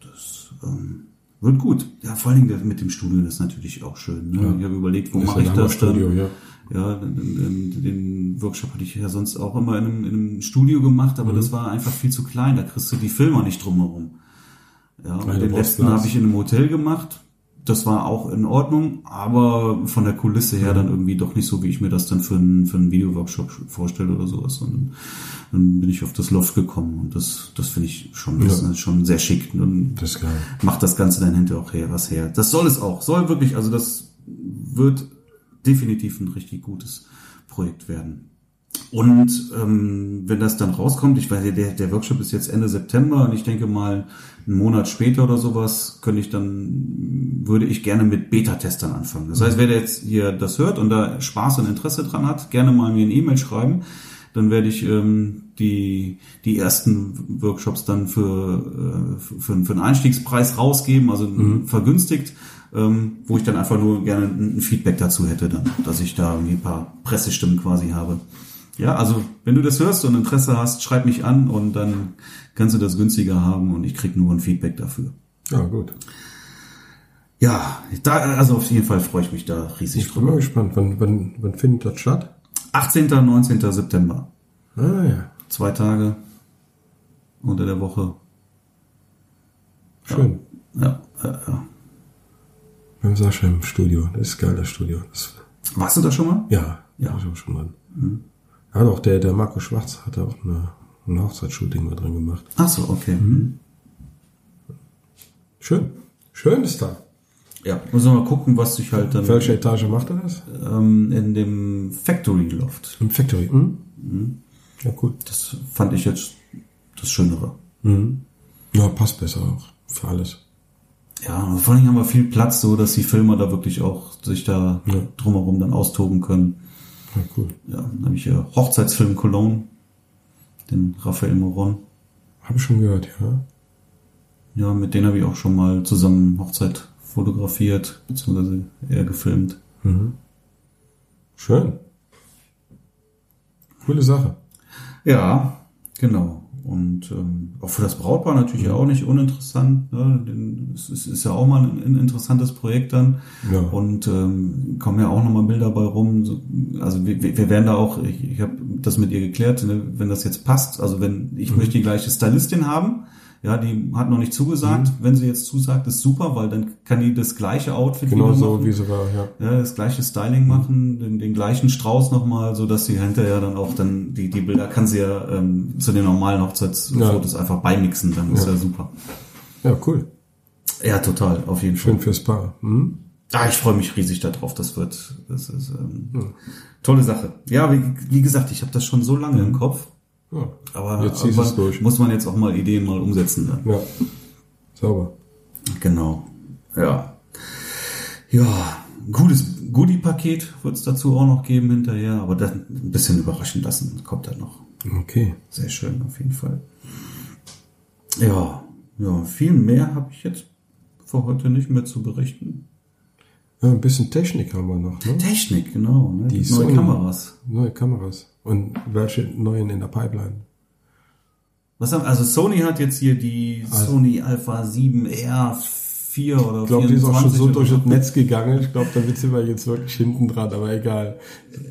das ähm, wird gut. Ja, vor allen Dingen mit dem Studio das ist natürlich auch schön. Ne? Ja. Ich habe überlegt, wo mache ich das Studio, dann? Ja. Ja, den, Workshop hatte ich ja sonst auch immer in einem, in einem Studio gemacht, aber mhm. das war einfach viel zu klein. Da kriegst du die Filme nicht drumherum. Ja, und den letzten habe ich in einem Hotel gemacht. Das war auch in Ordnung, aber von der Kulisse her dann irgendwie doch nicht so, wie ich mir das dann für einen, für einen Videoworkshop vorstelle oder sowas. Und dann bin ich auf das Loft gekommen und das, das finde ich schon, das ja. schon sehr schick. Und das geil. macht das Ganze dann hinterher auch her, was her. Das soll es auch. Soll wirklich, also das wird definitiv ein richtig gutes Projekt werden. Und ähm, wenn das dann rauskommt, ich weiß ja, der, der Workshop ist jetzt Ende September und ich denke mal, einen Monat später oder sowas, könnte ich dann, würde ich gerne mit Beta-Testern anfangen. Das heißt, wer jetzt hier das hört und da Spaß und Interesse dran hat, gerne mal mir eine E-Mail schreiben. Dann werde ich ähm, die, die ersten Workshops dann für, äh, für, für einen Einstiegspreis rausgeben, also mhm. vergünstigt ähm, wo ich dann einfach nur gerne ein, Feedback dazu hätte, dann, dass ich da irgendwie ein paar Pressestimmen quasi habe. Ja, also wenn du das hörst und Interesse hast, schreib mich an und dann kannst du das günstiger haben und ich krieg nur ein Feedback dafür. Ja, gut. Ja, da, also auf jeden Fall freue ich mich da riesig ich drüber. Ich bin mal gespannt, wann, wann, wann findet das statt? 18. und 19. September. Ah ja. Zwei Tage unter der Woche. Schön. Ja, ja, ja. Beim Sascha im Studio. Das ist geil, das Studio. Das Warst du da schon mal? Ja, ja. War ich auch schon mal. Mhm. Ja, doch, der, der Marco Schwarz hat da auch eine, ein Hochzeitsshooting mal drin gemacht. Ach so, okay. Mhm. Schön. Schön ist da. Ja, muss wir mal gucken, was sich halt dann. Welche Etage macht er das? Ähm, in dem Factory Loft. Im Factory, mhm. mhm. Ja, cool. Das fand ich jetzt das Schönere. Mhm. Ja, passt besser auch. Für alles. Ja, vor allem haben wir viel Platz, so dass die Filmer da wirklich auch sich da ja. drumherum dann austoben können. Ja, cool. Ja, dann habe ich hier Hochzeitsfilm Cologne, den Raphael Moron. Habe ich schon gehört, ja. Ja, mit denen habe ich auch schon mal zusammen Hochzeit fotografiert, beziehungsweise eher gefilmt. Mhm. Schön. Coole Sache. Ja, genau. Und ähm, auch für das Brautpaar natürlich mhm. auch nicht uninteressant. Ne? Es ist, ist ja auch mal ein, interessantes Projekt dann. Ja. Und ähm, kommen ja auch nochmal Bilder bei rum. So, also wir, wir werden da auch, ich, ich habe das mit ihr geklärt, ne? wenn das jetzt passt, also wenn ich mhm. möchte die gleiche Stylistin haben, ja, die hat noch nicht zugesagt. Mhm. Wenn sie jetzt zusagt, ist super, weil dann kann die das gleiche Outfit genau so machen. wie sie war, ja. ja das gleiche Styling mhm. machen, den, den gleichen Strauß nochmal, so dass sie hinterher dann auch dann die die Bilder kann sie ja ähm, zu den normalen Hochzeitsfotos ja. einfach beimixen, dann ist ja. ja super. Ja, cool. Ja, total, auf jeden Fall. Schön fürs Paar. Mhm. Ah, ich freue mich riesig darauf. Das wird, das ist ähm, mhm. tolle Sache. Ja, wie, wie gesagt, ich habe das schon so lange im Kopf. Ja, aber jetzt es durch. muss man jetzt auch mal Ideen mal umsetzen. Dann. Ja, sauber. Genau. Ja. Ja, gutes Goodie-Paket wird es dazu auch noch geben hinterher, aber dann ein bisschen überraschen lassen kommt dann noch. Okay. Sehr schön, auf jeden Fall. Ja, ja, viel mehr habe ich jetzt für heute nicht mehr zu berichten. Ja, ein bisschen Technik haben wir noch. Ne? Technik, genau. Ne? Die neue Sony, Kameras. Neue Kameras. Und welche neuen in der Pipeline? Was haben, also Sony hat jetzt hier die also, Sony Alpha 7R 4 oder Ich glaube, die ist auch schon so durch das Netz gegangen. Ich glaube, da wird sie mal jetzt wirklich hinten dran, aber egal.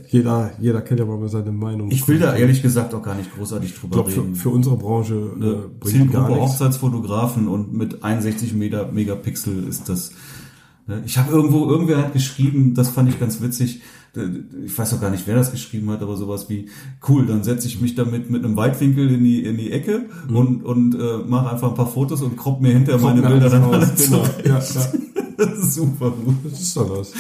Jeder, jeder kennt ja mal seine Meinung. Ich will da ehrlich gesagt auch gar nicht großartig drüber ich glaub, reden. Für, für unsere Branche äh, ne, bringt gar nichts. Hochzeitsfotografen und mit 61 Megapixel ist das Ne? Ich habe irgendwo, irgendwer hat geschrieben, das fand ich ganz witzig, ich weiß auch gar nicht, wer das geschrieben hat, aber sowas wie, cool, dann setze ich mich damit mit einem Weitwinkel in die, in die Ecke mhm. und, und äh, mache einfach ein paar Fotos und kropp mir hinterher meine Bilder dann alle genau. ja, ja. Das ist super gut. Das ist doch was.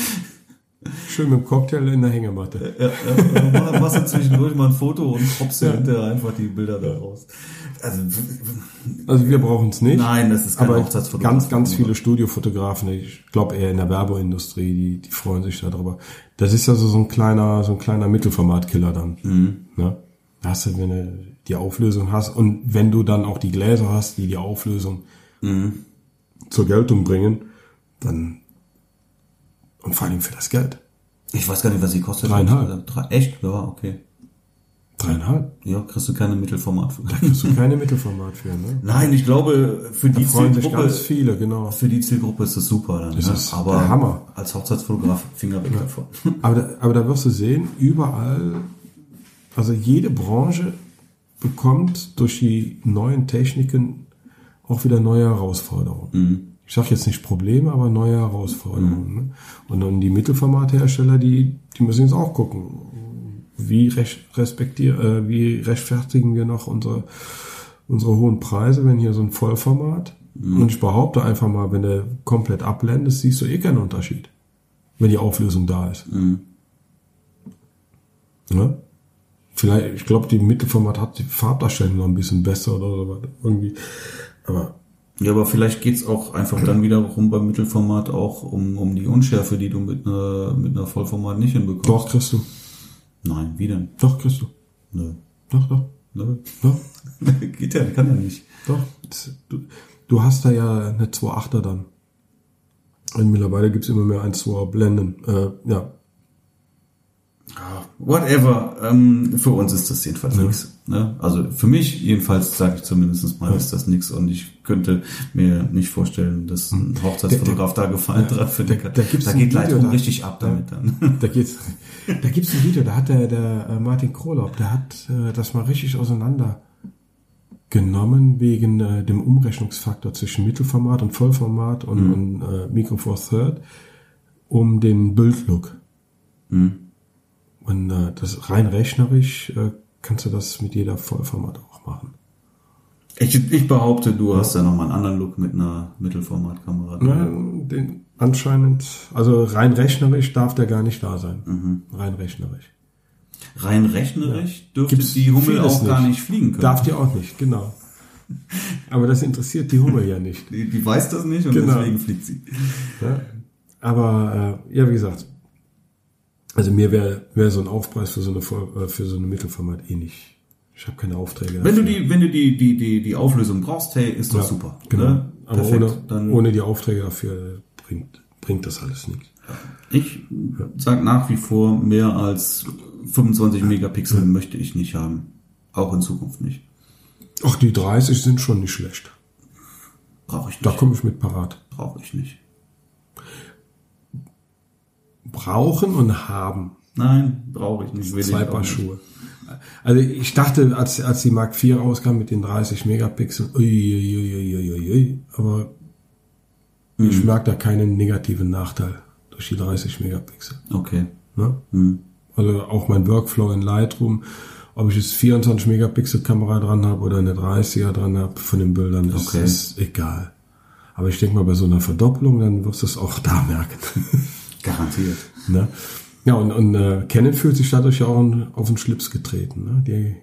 Schön mit dem Cocktail in der Hängematte. Ja, ja, ja. machst du zwischendurch mal ein Foto und kroppst ja. hinterher einfach die Bilder da raus. Also, also wir brauchen es nicht. Nein, das ist kein aber Ganz, ganz viele Studiofotografen, ich glaube eher in der Werbeindustrie, die, die freuen sich darüber. Das ist also so ein kleiner, so ein kleiner Mittelformatkiller dann. Mhm. Ne? Da hast du, wenn du die Auflösung hast und wenn du dann auch die Gläser hast, die die Auflösung mhm. zur Geltung bringen, dann und vor allem für das Geld. Ich weiß gar nicht, was sie kostet. Dreieinhalb. Drei, echt? Ja, okay. Dreieinhalb? Ja, kriegst du keine Mittelformat für. Da kriegst du keine Mittelformat für, ne? Nein, ich glaube, für da die Zielgruppe. viele, genau. Für die Zielgruppe ist das super dann. Das ne? ist aber der Hammer. Als Hochzeitsfotograf Finger weg ja. davon. Aber da, aber da wirst du sehen, überall, also jede Branche bekommt durch die neuen Techniken auch wieder neue Herausforderungen. Mhm. Ich sage jetzt nicht Probleme, aber neue Herausforderungen. Mhm. Ne? Und dann die Mittelformathersteller, die, die müssen jetzt auch gucken wie, recht, respektier, äh, wie rechtfertigen wir noch unsere, unsere hohen Preise, wenn hier so ein Vollformat. Mhm. Und ich behaupte einfach mal, wenn du komplett abblendest, siehst du eh keinen Unterschied, wenn die Auflösung da ist. Mhm. Ne? Vielleicht, ich glaube, die Mittelformat hat die Farbdarstellung noch ein bisschen besser oder so irgendwie. Aber ja, aber vielleicht geht's auch einfach dann wiederum beim Mittelformat auch um, um die Unschärfe, die du mit einer, mit einer Vollformat nicht hinbekommst. Doch, kriegst du. Nein, wie denn? Doch, kriegst du. Nö. Doch, doch. Nö. Doch. Geht ja, kann ja nicht. Doch. Du, du hast da ja eine 2.8er dann. Und mittlerweile gibt's immer mehr 1,2er Blenden. Äh, ja, whatever. Ähm, für uns ist das jedenfalls ja. nichts. Ne? Also für mich jedenfalls sage ich zumindest mal, ja. ist das nichts und ich könnte mir nicht vorstellen, dass ein hm. Hochzeitsfotograf da Gefallen dran findet. Da, da, da geht Lightroom da, richtig ab damit dann. Da geht's, da gibt's ein Video, da hat der, der äh, Martin Krolop, der hat äh, das mal richtig auseinander genommen wegen äh, dem Umrechnungsfaktor zwischen Mittelformat und Vollformat und, mhm. und äh, Micro Four Third um den Bildlook. Mhm. Und äh, das rein rechnerisch äh, kannst du das mit jeder Vollformat auch machen. Ich, ich behaupte, du ja. hast da nochmal einen anderen Look mit einer Mittelformatkamera. Ja, den anscheinend, also rein rechnerisch darf der gar nicht da sein. Mhm. Rein rechnerisch. Rein rechnerisch ja. dürfte Gibt's die Hummel auch nicht. gar nicht fliegen können. Darf die auch nicht, genau. Aber das interessiert die Hummel ja nicht. Die, die weiß das nicht und genau. deswegen fliegt sie. Ja, aber äh, ja, wie gesagt, also mir wäre wär so ein Aufpreis für so eine äh, für so eine Mittelformat eh nicht. Ich habe keine Aufträge. Wenn dafür. du die wenn du die die die die Auflösung brauchst, hey, ist das ja, super. Genau. Ne? Aber Perfekt, ohne, dann ohne die Aufträge dafür bringt bringt das alles nichts. Ich ja. sag nach wie vor mehr als 25 Megapixel ja. möchte ich nicht haben, auch in Zukunft nicht. Ach, die 30 sind schon nicht schlecht. Brauche ich nicht. Da komme ich mit parat. Brauche ich nicht brauchen und haben. Nein, brauche ich nicht. Zwei Paar Schuhe. Also ich dachte, als, als die Mark IV rauskam mit den 30 Megapixel, ui, ui, ui, ui, ui, aber mhm. ich merke da keinen negativen Nachteil durch die 30 Megapixel. Okay. Ne? Mhm. Also auch mein Workflow in Lightroom, ob ich jetzt 24 Megapixel Kamera dran habe oder eine 30er dran habe von den Bildern, das okay. ist egal. Aber ich denke mal, bei so einer Verdopplung, dann wirst du es auch da merken. Garantiert. Ne? Ja, und, und äh, Canon fühlt sich dadurch ja auch auf den Schlips getreten. Ne? Die,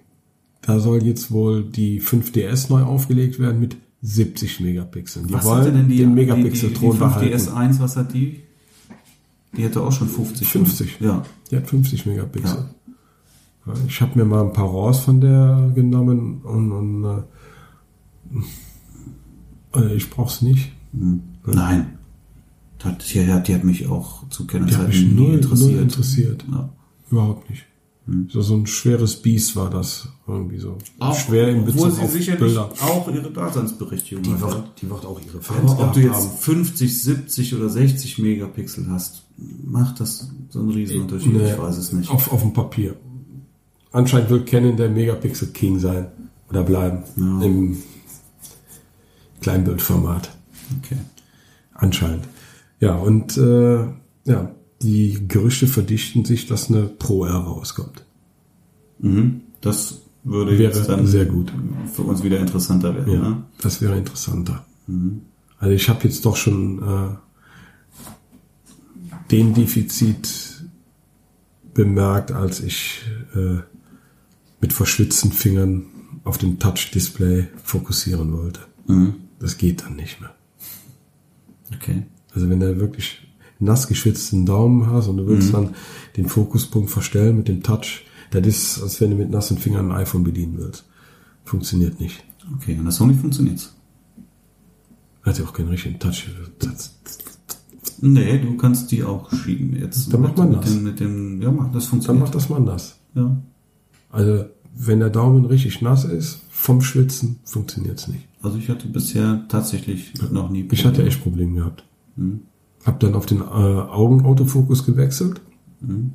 da soll jetzt wohl die 5DS neu aufgelegt werden mit 70 Megapixeln. Die was wollen denn die, den Megapixel-Thron behalten. Die 5DS1, was hat die? Die hätte auch schon 50. 50? Ja. Die hat 50 Megapixel. Ja. Ich habe mir mal ein paar RAWs von der genommen und, und äh, äh ich brauch's nicht. Hm. Nein. Die, die, die hat mich auch zu Kennenzeiten die nie null, interessiert. Null interessiert. Ja. Überhaupt nicht. Hm. So, so ein schweres Biest war das irgendwie so. Auch, Schwer im Bezug sie auf sicherlich Bilder. auch ihre Daseinsberechtigung die wird, die wird auch ihre Fans Aber ob du jetzt haben. 50, 70 oder 60 Megapixel hast, macht das so einen Riesenunterschied? Nee, ich weiß es nicht. Auf, auf dem Papier. Anscheinend wird Canon der Megapixel King sein oder bleiben ja. im Kleinbildformat. Okay. Anscheinend. Ja, und äh, ja, die Gerüchte verdichten sich, dass eine Pro R rauskommt. Mhm. Das würde Wäre jetzt dann sehr gut. für uns wieder interessanter werden. Ja, Ne? das wäre interessanter. Mhm. Also ich habe jetzt doch schon äh, den Defizit bemerkt, als ich äh, mit verschwitzten Fingern auf den Touch-Display fokussieren wollte. Mhm. Das geht dann nicht mehr. Okay. Also wenn du wirklich nass geschwitzten Daumen hast und du willst dann den Fokuspunkt verstellen mit dem Touch, das ist, als wenn du mit nassen Fingern ein iPhone bedienen willst. Funktioniert nicht. Okay, an der Sony funktioniert's. Hat ja auch keinen richtigen Touch. Das, Nee, du kannst die auch schieben jetzt. Dann macht man mit das. Dem, mit dem, ja, das dann funktioniert. macht das mal nass. ja. Also wenn der Daumen richtig nass ist, vom Schwitzen funktioniert's nicht. Also ich hatte bisher tatsächlich noch nie Ich hatte echt Probleme gehabt. Mhm. Hab dann auf den äh, Augenautofokus gewechselt Mhm.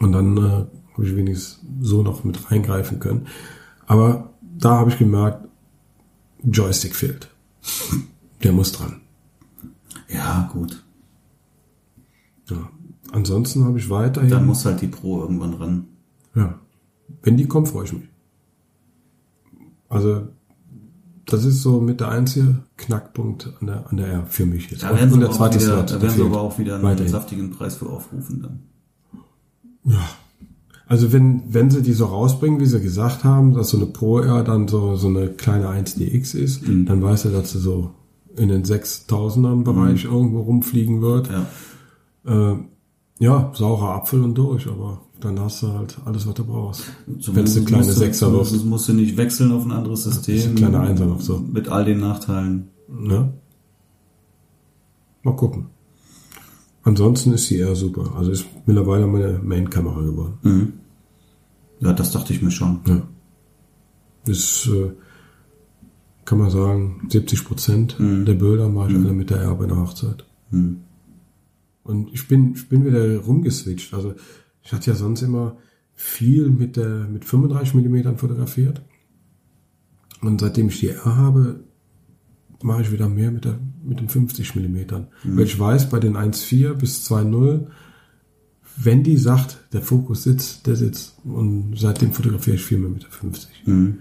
und dann äh, habe ich wenigstens so noch mit reingreifen können. Aber da habe ich gemerkt, Joystick fehlt. Der muss dran. Ja, gut. Ja. Ansonsten habe ich weiterhin. Dann muss halt die Pro irgendwann ran. ja. Wenn die kommt, freue ich mich. Also das ist so mit der einzige Knackpunkt an der, an der R für mich jetzt. Da werden sie, Und der aber, auch zweite wieder, da werden sie aber auch wieder einen Weiterhin. saftigen Preis für aufrufen dann. Ja. Also wenn, wenn sie die so rausbringen, wie sie gesagt haben, dass so eine Pro R dann so, so eine kleine 1DX ist, Mhm. dann weiß er, dass sie so in den 6000ern Bereich irgendwo rumfliegen wird. Ja. Äh, ja, saurer Apfel und durch, aber dann hast du halt alles, was du brauchst. Wenn es eine kleine musst Sechser wird. zumindest musst du nicht wechseln auf ein anderes System. ist eine kleine Einser so. Mit all den Nachteilen. Ne? Mal gucken. Ansonsten ist sie eher super. Also ist mittlerweile meine Main-Kamera geworden. Mhm. Ja, das dachte ich mir schon. Ja. Ist, äh, kann man sagen, 70 Prozent der Bilder mache ich alle mit der R bei einer Hochzeit. Mhm. Und ich bin, ich bin wieder rumgeswitcht. Also ich hatte ja sonst immer viel mit der, mit 35 Millimetern fotografiert. Und seitdem ich die R habe, mache ich wieder mehr mit der, mit den 50 Millimetern. Weil ich weiß, bei den 1,4 bis 2,0, wenn die sagt, der Fokus sitzt, der sitzt. Und seitdem fotografiere ich viel mehr mit der 50. Mhm.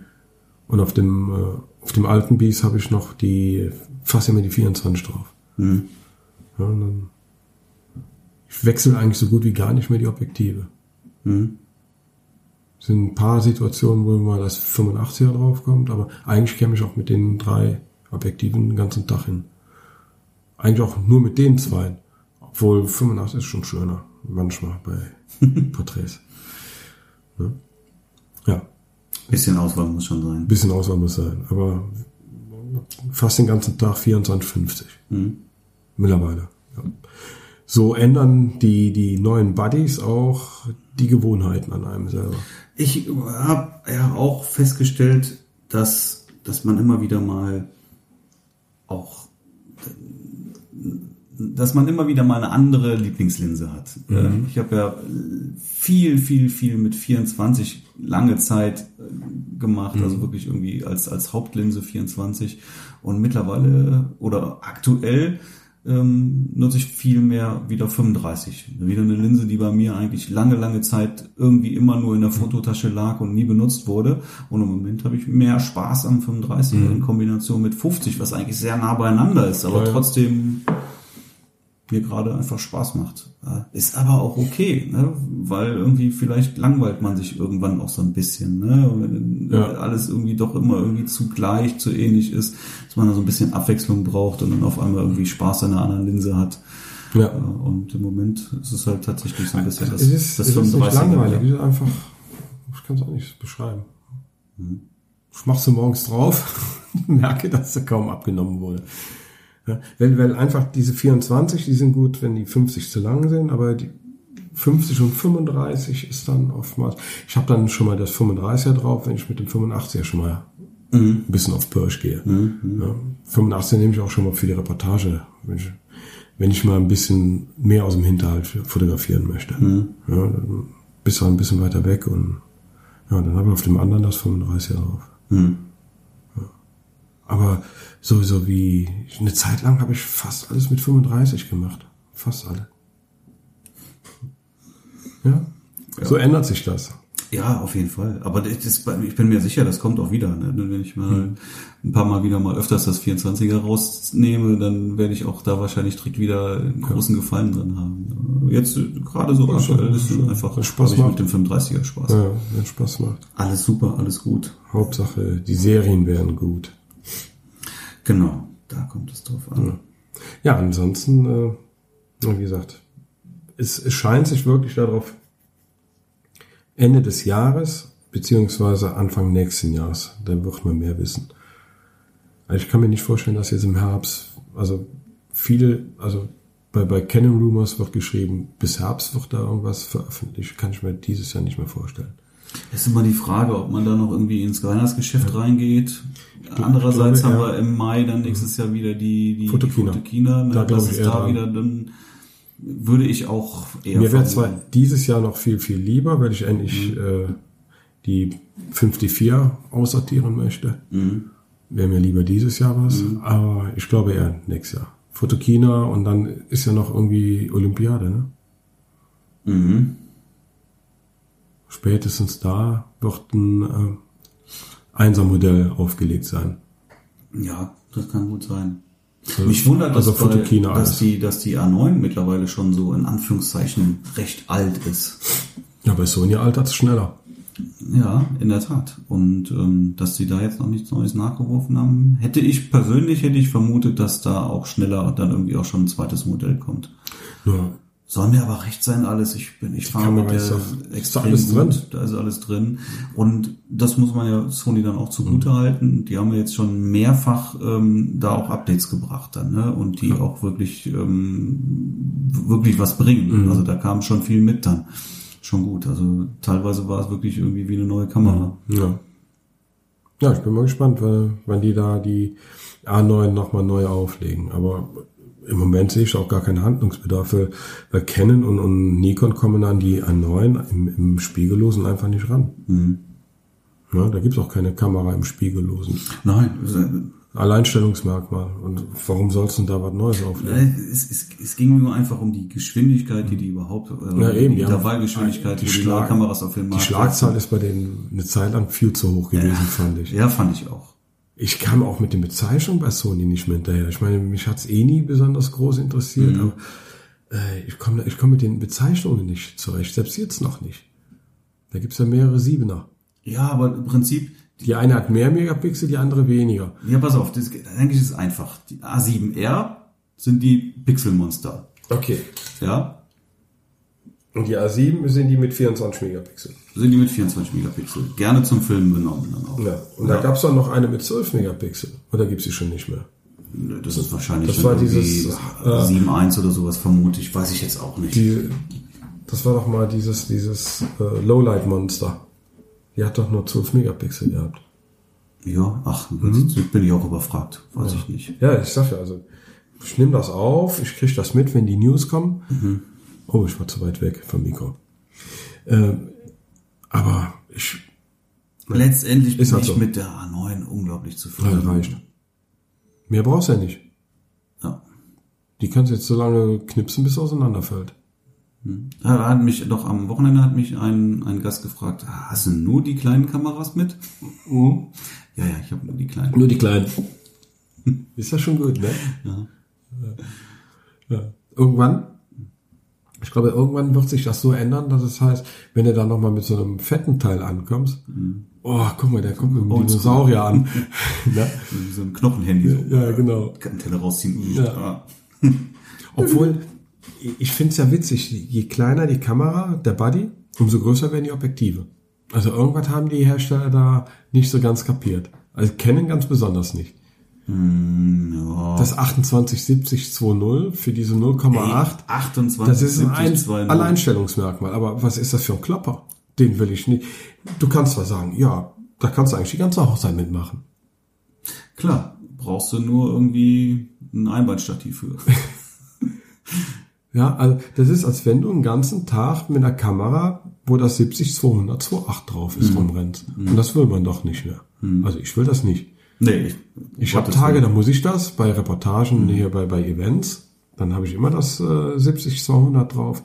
Und auf dem, äh, auf dem alten Bies habe ich noch die, fast immer die 24 drauf. Mhm. Ja, dann, ich wechsle eigentlich so gut wie gar nicht mehr die Objektive. Mhm. Es sind ein paar Situationen, wo mal das 85er draufkommt, aber eigentlich käme ich auch mit den drei Objektiven den ganzen Tag hin. Eigentlich auch nur mit den zwei. Obwohl 85 ist schon schöner, manchmal bei Porträts. Ne? Ja, Bisschen Auswahl muss schon sein. ein bisschen Auswahl muss sein, aber fast den ganzen Tag 24,50. Mhm. Mittlerweile. So ändern die, die neuen Buddies auch die Gewohnheiten an einem selber. Ich habe ja auch festgestellt, dass, dass man immer wieder mal auch, dass man immer wieder mal eine andere Lieblingslinse hat. Äh, Ich habe ja viel, viel, viel mit 24 lange Zeit äh, gemacht, also wirklich irgendwie als, als Hauptlinse 24 und mittlerweile oder aktuell ähm, nutze ich viel mehr wieder 35. Wieder eine Linse, die bei mir eigentlich lange, lange Zeit irgendwie immer nur in der Fototasche lag und nie benutzt wurde. Und im Moment habe ich mehr Spaß am 35 in Kombination mit 50, was eigentlich sehr nah beieinander ist, aber Ja, ja. trotzdem mir gerade einfach Spaß macht. Ja, Ist aber auch okay, ne? weil irgendwie vielleicht langweilt man sich irgendwann auch so ein bisschen. Ne? Wenn Ja. alles irgendwie doch immer irgendwie zu gleich, zu ähnlich ist, dass man da so ein bisschen Abwechslung braucht und dann auf einmal irgendwie Spaß an einer anderen Linse hat. Ja. Ja, Und im Moment ist es halt tatsächlich so ein bisschen das, es ist, das es ist nicht 35er. langweilig, es ist einfach, ich kann es auch nicht beschreiben. Ich mach sie morgens drauf, merke, dass sie kaum abgenommen wurde. Ja, weil, weil einfach diese 24, die sind gut, wenn die 50 zu lang sind, aber die 50 und 35 ist dann oftmals, ich habe dann schon mal das 35er drauf, wenn ich mit dem 85er schon mal ein bisschen auf Pirsch gehe. Ja, 85 nehme ich auch schon mal für die Reportage, wenn ich, wenn ich mal ein bisschen mehr aus dem Hinterhalt fotografieren möchte. Ja, dann bist du ein bisschen weiter weg und ja, dann habe ich auf dem anderen das 35er drauf. Aber so, so wie, eine Zeit lang habe ich fast alles mit 35 gemacht. Fast alle. Ja. ja. So ändert sich das. Ja, auf jeden Fall. Aber das, ich bin mir sicher, das kommt auch wieder. Ne? Wenn ich mal hm. ein paar Mal wieder mal öfters das 24er rausnehme, dann werde ich auch da wahrscheinlich direkt wieder einen großen ja. Gefallen drin haben. Jetzt gerade so ja, aktuell ist schon, einfach Spaß ich mit dem 35er Spaß. Ja, wenn Spaß macht. Alles super, alles gut. Hauptsache, die Serien wären gut. Genau, da kommt es drauf an. Ja, ja ansonsten, äh, wie gesagt, es, es scheint sich wirklich darauf Ende des Jahres beziehungsweise Anfang nächsten Jahres. Dann wird man mehr wissen. Also ich kann mir nicht vorstellen, dass jetzt im Herbst, also viele, also bei, bei Canon Rumors wird geschrieben, bis Herbst wird da irgendwas veröffentlicht. Kann ich mir dieses Jahr nicht mehr vorstellen. Es ist immer die Frage, ob man da noch irgendwie ins Weihnachtsgeschäft ja. reingeht. Andererseits glaube, haben wir im Mai dann nächstes Jahr wieder die, die Fotokina. Die Fotokina ne? Da das ist da dran. wieder dann würde ich auch eher. Mir wäre zwar dieses Jahr noch viel, viel lieber, weil ich endlich mhm. äh, die 54 aussortieren möchte. Mhm. Wäre mir lieber dieses Jahr was, mhm. aber ich glaube eher nächstes Jahr. Fotokina und dann ist ja noch irgendwie Olympiade, ne? Mhm. Spätestens da wird ein äh, Einser-Modell aufgelegt sein. Ja, das kann gut sein. Mich wundert, dass, also bei, dass, die, dass die A9 mittlerweile schon so in Anführungszeichen recht alt ist. Ja, bei Sony altert es schneller. Ja, in der Tat. Und ähm, dass sie da jetzt noch nichts Neues nachgeworfen haben, hätte ich persönlich hätte ich vermutet, dass da auch schneller dann irgendwie auch schon ein zweites Modell kommt. Ja, soll mir aber recht sein alles. Ich bin, ich fahre mit der extrem alles gut. Drin. Da ist alles drin. Und das muss man ja Sony dann auch zugute mhm. halten. Die haben ja jetzt schon mehrfach ähm, da auch Updates gebracht dann, ne? Und die ja. auch wirklich ähm, wirklich was bringen. Mhm. Also da kam schon viel mit dann. Schon gut. Also teilweise war es wirklich irgendwie wie eine neue Kamera. Ja. Ja, ich bin mal gespannt, wann die da die A9 nochmal neu auflegen. Aber im Moment sehe ich auch gar keinen Handlungsbedarf, weil Canon und, und Nikon kommen an die A9 im, im Spiegellosen einfach nicht ran. Mhm. Ja, da gibt's auch keine Kamera im Spiegellosen. Nein. Alleinstellungsmerkmal. Und warum sollst du da was Neues aufnehmen? Es, es, es ging nur einfach um die Geschwindigkeit, die die überhaupt, äh, ja, eben, die. Intervallgeschwindigkeit, die, die Schlag, Kameras auf dem Markt. Die Schlagzahl ist bei denen eine Zeit lang viel zu hoch gewesen, ja, fand ich. Ja, fand ich auch. Ich kam auch mit den Bezeichnungen bei Sony nicht mehr hinterher. Ich meine, mich hat's eh nie besonders groß interessiert, mhm. aber äh, ich komme ich komm mit den Bezeichnungen nicht zurecht, selbst jetzt noch nicht. Da gibt's ja mehrere Siebener. Ja, aber im Prinzip... Die eine hat mehr Megapixel, die andere weniger. Ja, pass auf, das, eigentlich ist es einfach. Die A7R sind die Pixelmonster. Okay. Ja, und die A7 sind die mit 24 Megapixel. Sind die mit 24 Megapixel. Gerne zum Filmen genommen dann auch. Ja. Und ja. da gab es auch noch eine mit 12 Megapixel. Oder gibt es sie schon nicht mehr? Das ist wahrscheinlich das war dieses äh, 7.1 oder sowas vermute ich, weiß ich jetzt auch nicht. Die, das war doch mal dieses, dieses äh, Lowlight Monster. Die hat doch nur 12 Megapixel gehabt. Ja, ach, mhm. bin ich auch überfragt. Weiß ja. ich nicht. Ja, ich sag ja, also ich nehme das auf, ich kriege das mit, wenn die News kommen. Mhm. Oh, ich war zu weit weg vom Mikro. Äh, aber ich. Letztendlich bin halt ich so. mit der A9 unglaublich zufrieden. Ja, reicht. Mehr brauchst du ja nicht. Ja. Die kannst du jetzt so lange knipsen, bis auseinanderfällt. Hm. Da hat mich doch am Wochenende hat mich ein, ein Gast gefragt, hast du nur die kleinen Kameras mit? Mhm. Ja, ja, ich habe nur die kleinen. Nur die kleinen. Ist ja schon gut, ne? Ja. ja. Irgendwann ich glaube, irgendwann wird sich das so ändern, dass es heißt, wenn du da nochmal mit so einem fetten Teil ankommst, mhm. oh, guck mal, der kommt mit einem Dinosaurier an. ne? So ein Knochenhandy. So. Ja, genau. Kann Teller rausziehen. Ja. Obwohl, ich finde es ja witzig, je kleiner die Kamera, der Body, umso größer werden die Objektive. Also irgendwas haben die Hersteller da nicht so ganz kapiert. Also kennen ganz besonders nicht. Hm, ja. Das 287020 für diese 0,8. 28, das ist ein Alleinstellungsmerkmal. Aber was ist das für ein Klopper? Den will ich nicht. Du kannst zwar sagen, ja, da kannst du eigentlich die ganze Hochzeit mitmachen. Klar, brauchst du nur irgendwie ein Einbandstativ für. ja, also das ist, als wenn du einen ganzen Tag mit einer Kamera, wo das 70 200 2.8 drauf ist, mhm. rumrennst. Mhm. Und das will man doch nicht mehr. Mhm. Also ich will das nicht. Nee, Ich habe Tage, da muss ich das, bei Reportagen, hier bei, bei Events, dann habe ich immer das äh, 70, 200 drauf.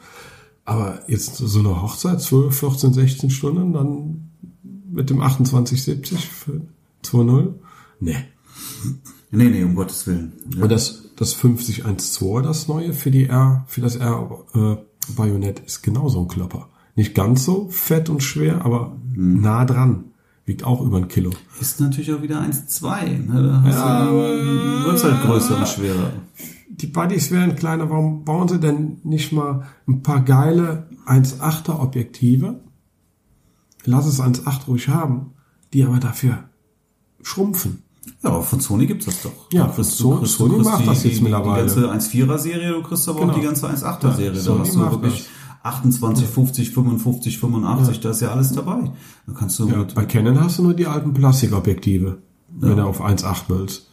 Aber jetzt so eine Hochzeit, 12, 14, 16 Stunden, dann mit dem 28, 70 für 2.0? Nee. Nee, nee, um Gottes Willen. Ja. Und das, das 5012, das neue für die R, für das R äh, ist genauso ein Klopper. Nicht ganz so fett und schwer, aber nah dran. Wiegt auch über ein Kilo. Ist natürlich auch wieder 1,2. Ne? Da hast Ja, du, wird's halt größer und schwerer. Die Buddies wären kleiner. Warum bauen sie denn nicht mal ein paar geile 1,8er Objektive? Lass es 1,8 ruhig haben, die aber dafür schrumpfen. Ja, aber von Sony gibt's das doch. Ja, Du kriegst- So- du Sony macht das jetzt die, mittlerweile. Die ganze 1,4er Serie, du kriegst aber auch Genau. die ganze 1,8er Serie. Ja, da Sony hast du wirklich 28, 50, 55, 85, da ist ja alles dabei. Da kannst du Ja, bei Canon hast du nur die alten Plastikobjektive, wenn du auf 1,8 willst.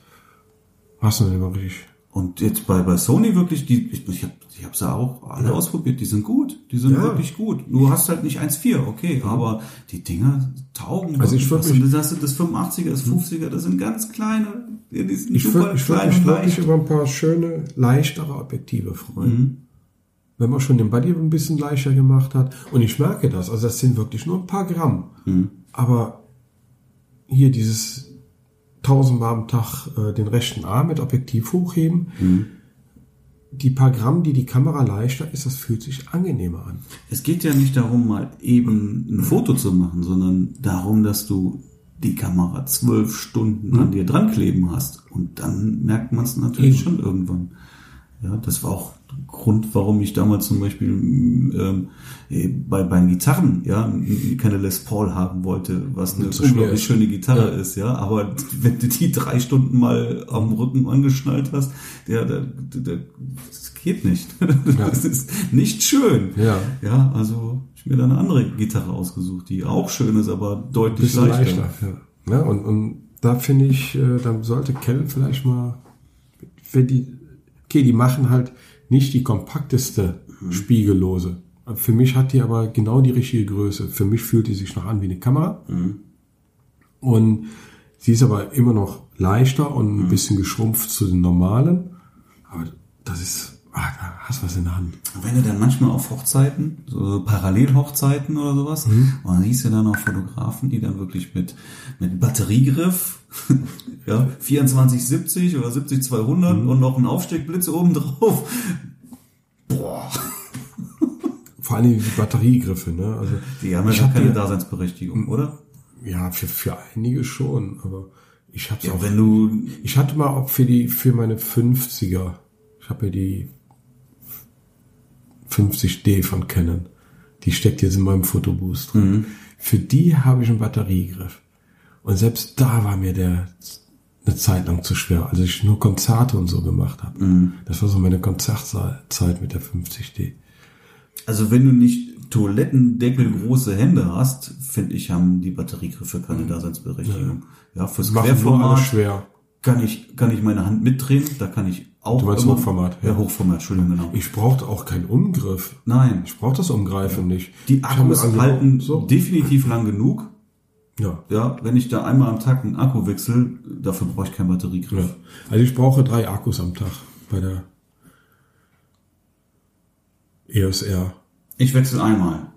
Hast du nicht richtig. Und jetzt bei, bei Sony wirklich, die, ich, ich habe ich hab's ja auch alle ausprobiert, die sind gut, die sind Ja. wirklich gut. Du hast halt nicht 1,4, okay, aber die Dinger taugen. Also ich wirklich. würd das, das 85er, das 50er, das sind ganz kleine, die sind Ich super würde ich würd klein mich wirklich leicht. über ein paar schöne, leichtere Objektive freuen. Wenn man schon den Body ein bisschen leichter gemacht hat. Und ich merke das. Also das sind wirklich nur ein paar Gramm. Aber hier dieses tausendmal am Tag äh, den rechten Arm mit Objektiv hochheben. Die paar Gramm, die die Kamera leichter ist, das fühlt sich angenehmer an. Es geht ja nicht darum, mal eben ein Foto zu machen, sondern darum, dass du die Kamera zwölf Stunden an dir dran kleben hast. Und dann merkt man es natürlich Eben. schon irgendwann. Ja, das war auch Grund, warum ich damals zum Beispiel ähm, äh, bei, bei Gitarren ja keine Les Paul haben wollte, was eine schwer unglaublich schöne Gitarre Ja. ist, ja. Aber wenn du die drei Stunden mal am Rücken angeschnallt hast, ja, da, da, das geht nicht. Das ist nicht schön. Ja. Ja, also ich mir da eine andere Gitarre ausgesucht, die auch schön ist, aber deutlich leichter. leichter. ja. ja und, und da finde ich, äh, dann sollte Canon vielleicht mal, wenn die, okay, die machen halt nicht die kompakteste Spiegellose. Für mich hat die aber genau die richtige Größe. Für mich fühlt die sich noch an wie eine Kamera. Und sie ist aber immer noch leichter und ein bisschen geschrumpft zu den normalen. Aber das ist, ah, da hast du was in der Hand. Und Wenn du dann manchmal auf Hochzeiten, so Parallelhochzeiten oder sowas, Mhm. und dann siehst du dann auch Fotografen, die dann wirklich mit, mit Batteriegriff, ja, 2470 oder 70200 Mhm. und noch einen Aufsteckblitz oben drauf. Boah, Vor allem die Batteriegriffe, ne? Also, die haben ja keine die- Daseinsberechtigung, oder? Ja, für, für einige schon, aber ich hab's Ja, auch. wenn du, Ich hatte mal auch für die, für meine 50er, ich habe ja die 50D von Canon. Die steckt jetzt in meinem Fotoboost drin. Für die habe ich einen Batteriegriff. Und selbst da war mir der eine Zeit lang zu schwer, als ich nur Konzerte und so gemacht habe. Das war so meine Konzertzeit mit der 50D. also wenn du nicht Toilettendeckel große Hände hast, finde ich, haben die Batteriegriffe keine Daseinsberechtigung. Ja, fürs Machen Querformat schwer. kann ich, kann ich meine Hand mitdrehen, da kann ich auch. Du meinst immer- Hochformat, Ja, ja. Hochformat, Entschuldigung, genau. Ich brauchte auch keinen Umgriff. Nein, Ich brauche das Umgreifen nicht. die Akkus halten so. definitiv lang genug. Ja. Ja, wenn ich da einmal am Tag einen Akku wechsle, dafür brauche ich keinen Batteriegriff. Ja. Also ich brauche drei Akkus am Tag bei der EOS R. Ich wechsle einmal.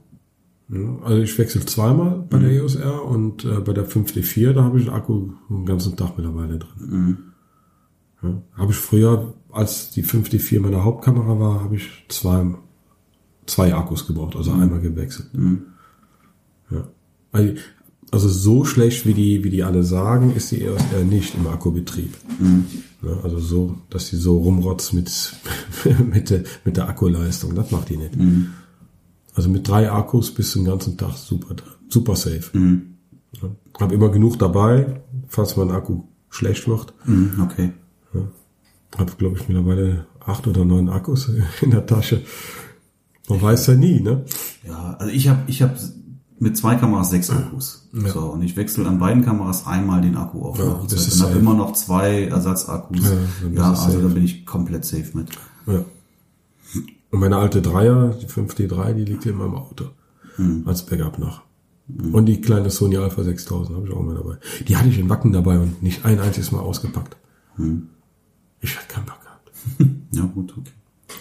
Ja, Also ich wechsle zweimal bei der EOS R und äh, bei der 5D4, da habe ich den Akku den ganzen Tag mittlerweile drin. Ja, habe ich früher, als die 5D4 meine Hauptkamera war, habe ich zwei, zwei Akkus gebraucht, also einmal gewechselt. Ja. Also, also so schlecht, wie die, wie die alle sagen, ist die EOS R nicht im Akkubetrieb. Ja, also so, dass die so rumrotzt mit, mit, der, mit der Akkuleistung. Das macht die nicht. Also mit drei Akkus bist du den ganzen Tag super, super safe. Ja. Hab immer genug dabei, falls mein Akku schlecht wird. Mhm, okay. Hab, glaube ich, mittlerweile acht oder neun Akkus in der Tasche. Man weiß ja nie, ne? Ja, also ich habe ich hab mit zwei Kameras sechs Akkus. So, und ich wechsle an beiden Kameras einmal den Akku auf. Ja, der das ist und habe immer noch zwei Ersatzakkus. Ja, Ja, also da bin ich komplett safe mit. Ja. Und meine alte Dreier, die 5D3, die liegt immer im Auto. Als Backup noch. Und die kleine Sony Alpha 6000 habe ich auch mal dabei. Die hatte ich in Wacken dabei und nicht ein einziges Mal ausgepackt. Ich hatte keinen Bock gehabt. Ja, gut, okay.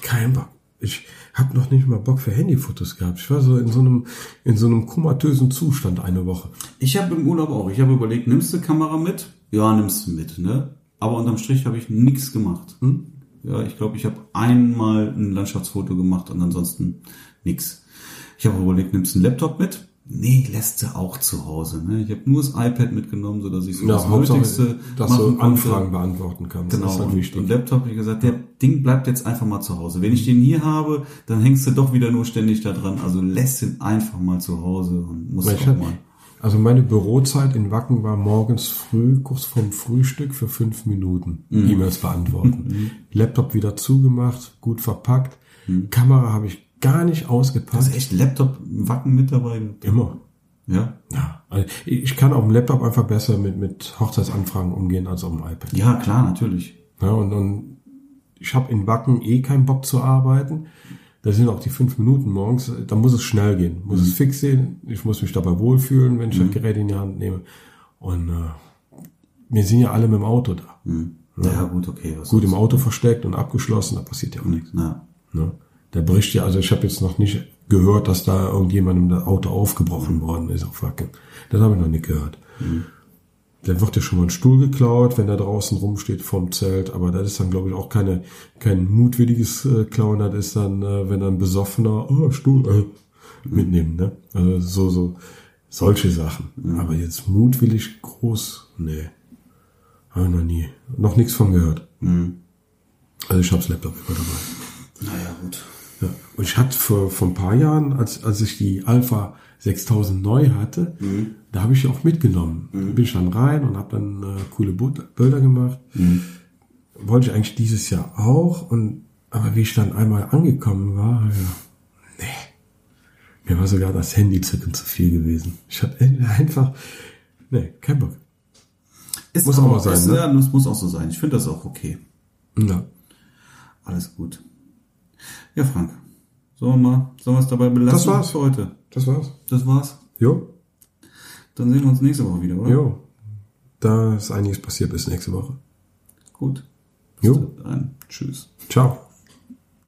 Kein Bock. Ich habe noch nicht mal Bock für Handyfotos gehabt. Ich war so in so einem in so einem komatösen Zustand eine Woche. Ich habe im Urlaub auch. Ich habe überlegt, nimmst du Kamera mit? Ja, nimmst du mit, ne? Aber unterm Strich habe ich nichts gemacht. Hm? Ja, ich glaube, ich habe einmal ein Landschaftsfoto gemacht und ansonsten nichts. Ich habe überlegt, nimmst du einen Laptop mit? Nee, lässt du auch zu Hause. Ne? Ich habe nur das iPad mitgenommen, so dass ich so Ja, das Nötigste dass machen du konnte. Anfragen beantworten kannst. Genau, Das ist halt und, wichtig. und Laptop, wie gesagt, der Ding bleibt jetzt einfach mal zu Hause. Wenn ich den hier habe, dann hängst du doch wieder nur ständig da dran. Also lässt ihn einfach mal zu Hause und muss auch mal. also meine Bürozeit in Wacken war morgens früh, kurz vorm Frühstück für fünf Minuten Mhm. E-Mails beantworten. Laptop wieder zugemacht, gut verpackt. Mhm. Kamera habe ich gar nicht ausgepackt. Hast du echt Laptop im Wacken mit dabei? Immer. Ja? Ja, also ich kann auf dem Laptop einfach besser mit, mit Hochzeitsanfragen umgehen als auf dem iPad. Ja, klar, natürlich. Ja, und, und ich habe in Wacken eh keinen Bock zu arbeiten. Da sind auch die fünf Minuten morgens, da muss es schnell gehen, muss es fix gehen. Ich muss mich dabei wohlfühlen, wenn ich das Gerät in die Hand nehme. Und äh, wir sind ja alle mit dem Auto da. Ja, gut, okay. Gut im Auto versteckt und abgeschlossen, da passiert ja auch nichts. Na, Ne? Der bricht ja, also ich habe jetzt noch nicht gehört, dass da irgendjemandem das Auto aufgebrochen worden ist auf Wacken. Das habe ich noch nicht gehört. Da wird ja schon mal ein Stuhl geklaut, wenn der draußen rumsteht vorm Zelt, aber das ist dann, glaube ich, auch keine, kein mutwilliges äh, Klauen, das ist dann, äh, wenn ein besoffener oh, Stuhl äh, mitnehmen, ne? Also so, so, solche Sachen. Aber jetzt mutwillig groß, nee. Habe ich noch nie. Noch nichts von gehört. Also ich hab's Laptop immer dabei. naja, gut. Ja. Und ich hatte vor, vor ein paar Jahren, als, als ich die Alpha 6000 neu hatte, da habe ich die auch mitgenommen. Da bin ich dann rein und habe dann äh, coole Bilder gemacht. Wollte ich eigentlich dieses Jahr auch. Und aber wie ich dann einmal angekommen war, ja, nee. Mir war sogar das Handy-Zücken zu viel gewesen. Ich hatte einfach, nee, kein Bock. Ist Muss auch mal sein, ist, ne? Ja, das muss auch so sein. Ich finde das auch okay. Ja. Alles gut. Ja, Frank. Sollen wir mal, sollen wir es dabei belassen Das war's. für heute? Das war's. Das war's. Jo, Dann sehen wir uns nächste Woche wieder, oder? jo. Da ist einiges passiert bis nächste Woche. Gut. Jo. Dann tschüss. Ciao.